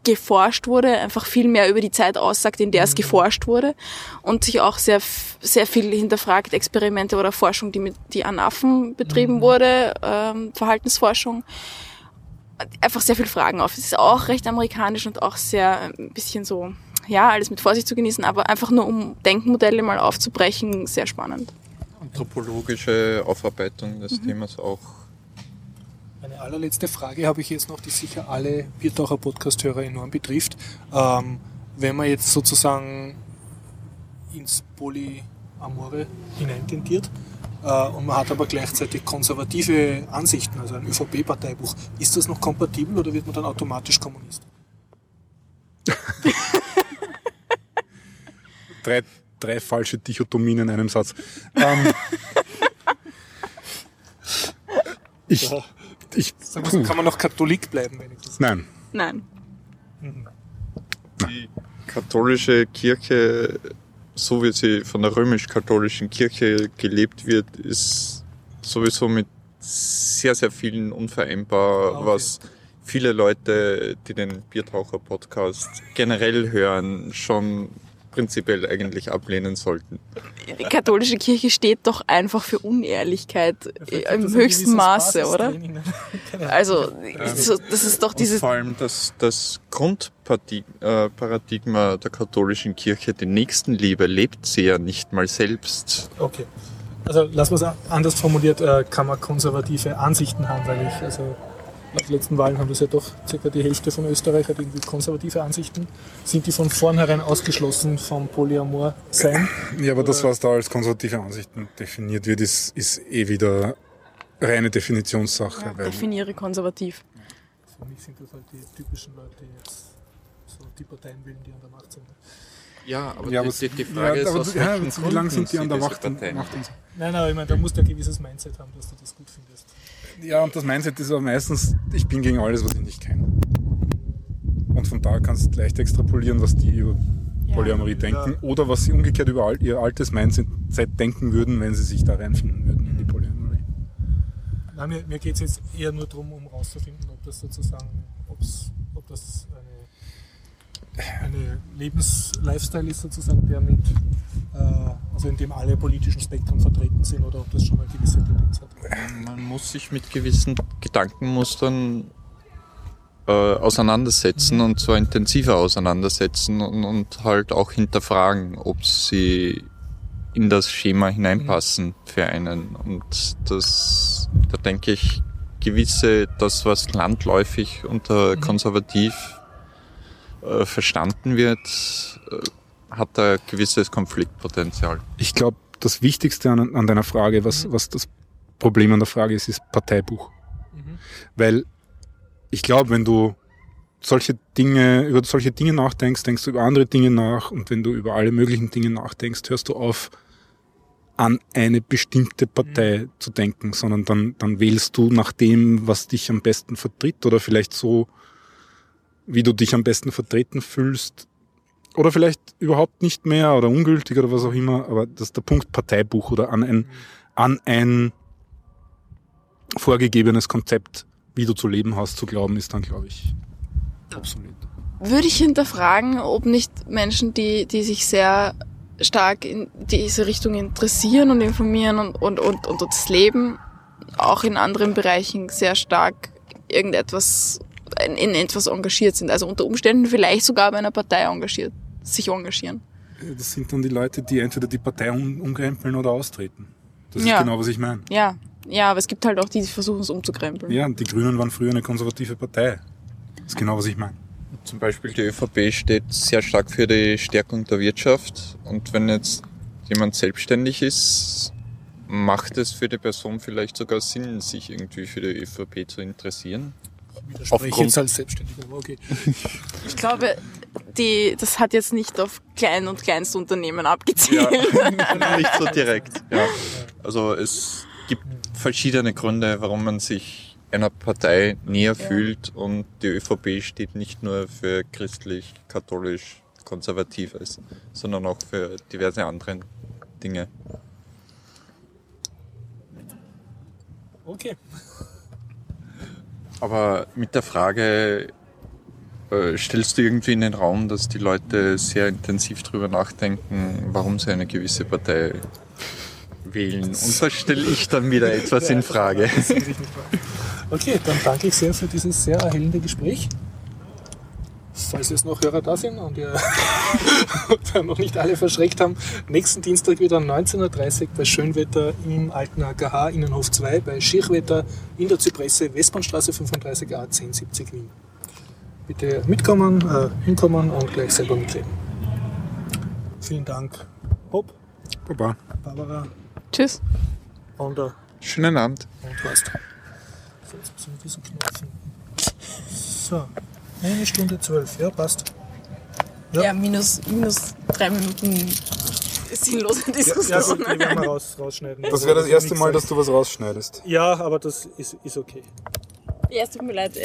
geforscht wurde, einfach viel mehr über die Zeit aussagt, in der es geforscht wurde und sich auch sehr, sehr viel hinterfragt, Experimente oder Forschung, die mit, die an Affen betrieben wurde, ähm, Verhaltensforschung, einfach sehr viele Fragen auf. Es ist auch recht amerikanisch und auch sehr ein bisschen so, ja, alles mit Vorsicht zu genießen, aber einfach nur um Denkmodelle mal aufzubrechen, sehr spannend. Anthropologische Aufarbeitung des Themas auch. Eine allerletzte Frage habe ich jetzt noch, die sicher alle Biertaucher Podcast-Hörer enorm betrifft. Ähm, wenn man jetzt sozusagen ins Polyamore hineintendiert äh, und man hat aber gleichzeitig konservative Ansichten, also ein ÖVP-Parteibuch, ist das noch kompatibel oder wird man dann automatisch Kommunist? Drei, drei falsche Dichotomien in einem Satz. Ähm, ich, ich, Sagen wir so, kann man noch Katholik bleiben wenigstens? nein. Nein. Die katholische Kirche, so wie sie von der römisch-katholischen Kirche gelebt wird, ist sowieso mit sehr, sehr vielen unvereinbar, Okay. was viele Leute, die den Biertaucher-Podcast generell hören, schon prinzipiell eigentlich ablehnen sollten. Die katholische Kirche steht doch einfach für Unehrlichkeit äh, im höchsten Maße, oder? Also, so, das ist doch Und dieses, vor allem das, das Grundparadigma der katholischen Kirche, die Nächstenliebe, lebt sie ja nicht mal selbst. Okay. Also lassen wir es anders formuliert, äh, kann man konservative Ansichten haben, weil ich, also nach den letzten Wahlen haben das ja doch circa die Hälfte von Österreich hat irgendwie konservative Ansichten. Sind die von vornherein ausgeschlossen vom Polyamor sein? Ja, aber das, was da als konservative Ansichten definiert wird, ist, ist eh wieder reine Definitionssache. weil definiere konservativ. Für mich sind das halt die typischen Leute, die jetzt so die Parteien wählen, die an der Macht sind. Ja, aber, ja, die, aber, die, die Frage ja, ist, aber, aus ja, welchen wie lange Gründen sind die an der Macht und, Parteien- Macht und so? Nein, nein, ich meine, da musst du ein gewisses Mindset haben, dass du das gut findest. Ja, und das Mindset ist aber meistens, ich bin gegen alles, was ich nicht kenne. Und von da kannst du leicht extrapolieren, was die über Polyamorie denken oder was sie umgekehrt über all, ihr altes Mindset denken würden, wenn sie sich da reinfinden würden in die Polyamorie. Nein, mir, mir geht es jetzt eher nur darum, um herauszufinden, ob das sozusagen, ob's, ob das eine, Lebens-Lifestyle ist sozusagen, der mit, äh, also in dem alle politischen Spektren vertreten sind oder ob das schon eine gewisse Tendenz hat. Man muss sich mit gewissen Gedankenmustern äh, auseinandersetzen und zwar intensiver auseinandersetzen und, und halt auch hinterfragen, ob sie in das Schema hineinpassen für einen. Und das, da denke ich, gewisse, das was landläufig unter konservativ äh, verstanden wird, äh, hat da ein gewisses Konfliktpotenzial. Ich glaube, das Wichtigste an, an deiner Frage, was, was das Problem an der Frage ist, ist Parteibuch. Weil ich glaube, wenn du solche Dinge, über solche Dinge nachdenkst, denkst du über andere Dinge nach und wenn du über alle möglichen Dinge nachdenkst, hörst du auf, an eine bestimmte Partei zu denken, sondern dann, dann wählst du nach dem, was dich am besten vertritt oder vielleicht so, wie du dich am besten vertreten fühlst, oder vielleicht überhaupt nicht mehr oder ungültig oder was auch immer, aber das ist der Punkt Parteibuch oder an ein, an ein vorgegebenes Konzept, wie du zu leben hast, zu glauben, ist dann, glaube ich, obsolet. Würde ich hinterfragen, ob nicht Menschen, die, die sich sehr stark in diese Richtung interessieren und informieren und, und, und, und das Leben auch in anderen Bereichen sehr stark irgendetwas, in, in etwas engagiert sind. Also unter Umständen vielleicht sogar bei einer Partei engagiert, sich engagieren. Das sind dann die Leute, die entweder die Partei um, umkrempeln oder austreten. Das ist Ja. genau, was ich meine. Ja, ja, aber es gibt halt auch die, die versuchen es umzukrempeln. Ja, und die Grünen waren früher eine konservative Partei. Das ist genau, was ich meine. Zum Beispiel die ÖVP steht sehr stark für die Stärkung der Wirtschaft und wenn jetzt jemand selbstständig ist, macht es für die Person vielleicht sogar Sinn, sich irgendwie für die ÖVP zu interessieren. Widerspreche Aufgrund- jetzt als Selbstständiger, okay. Ich glaube, die, das hat jetzt nicht auf Klein- und Kleinstunternehmen abgezielt. nicht so direkt. Ja. Also es gibt verschiedene Gründe, warum man sich einer Partei näher fühlt und die ÖVP steht nicht nur für christlich, katholisch, konservatives, sondern auch für diverse andere Dinge. Okay. Aber mit der Frage äh, stellst du irgendwie in den Raum, dass die Leute sehr intensiv drüber nachdenken, warum sie eine gewisse Partei wählen. Und da stelle ich dann wieder etwas in Frage. Okay, dann danke ich sehr für dieses sehr erhellende Gespräch. Falls jetzt noch Hörer da sind und ihr noch nicht alle verschreckt haben, nächsten Dienstag wieder 19.30 Uhr bei Schönwetter im alten AKH Innenhof 2, bei Schirchwetter in der Zypresse, Westbahnstraße 35a 1070 Wien. Bitte mitkommen, äh, hinkommen und gleich selber mitleben. Vielen Dank, Bob, Baba. Barbara Tschüss. und, äh, Schönen Abend. und Horst. So, jetzt müssen wir diesen Knopf finden. So, eine Stunde zwölf, ja, passt. Ja. Ja, minus, minus drei Minuten sinnlose Ja, Diskussion. gut, die werden wir raus, rausschneiden. Das wäre das erste Mal, dass du was rausschneidest. Ja, aber das ist, ist okay. Ja, es tut mir leid.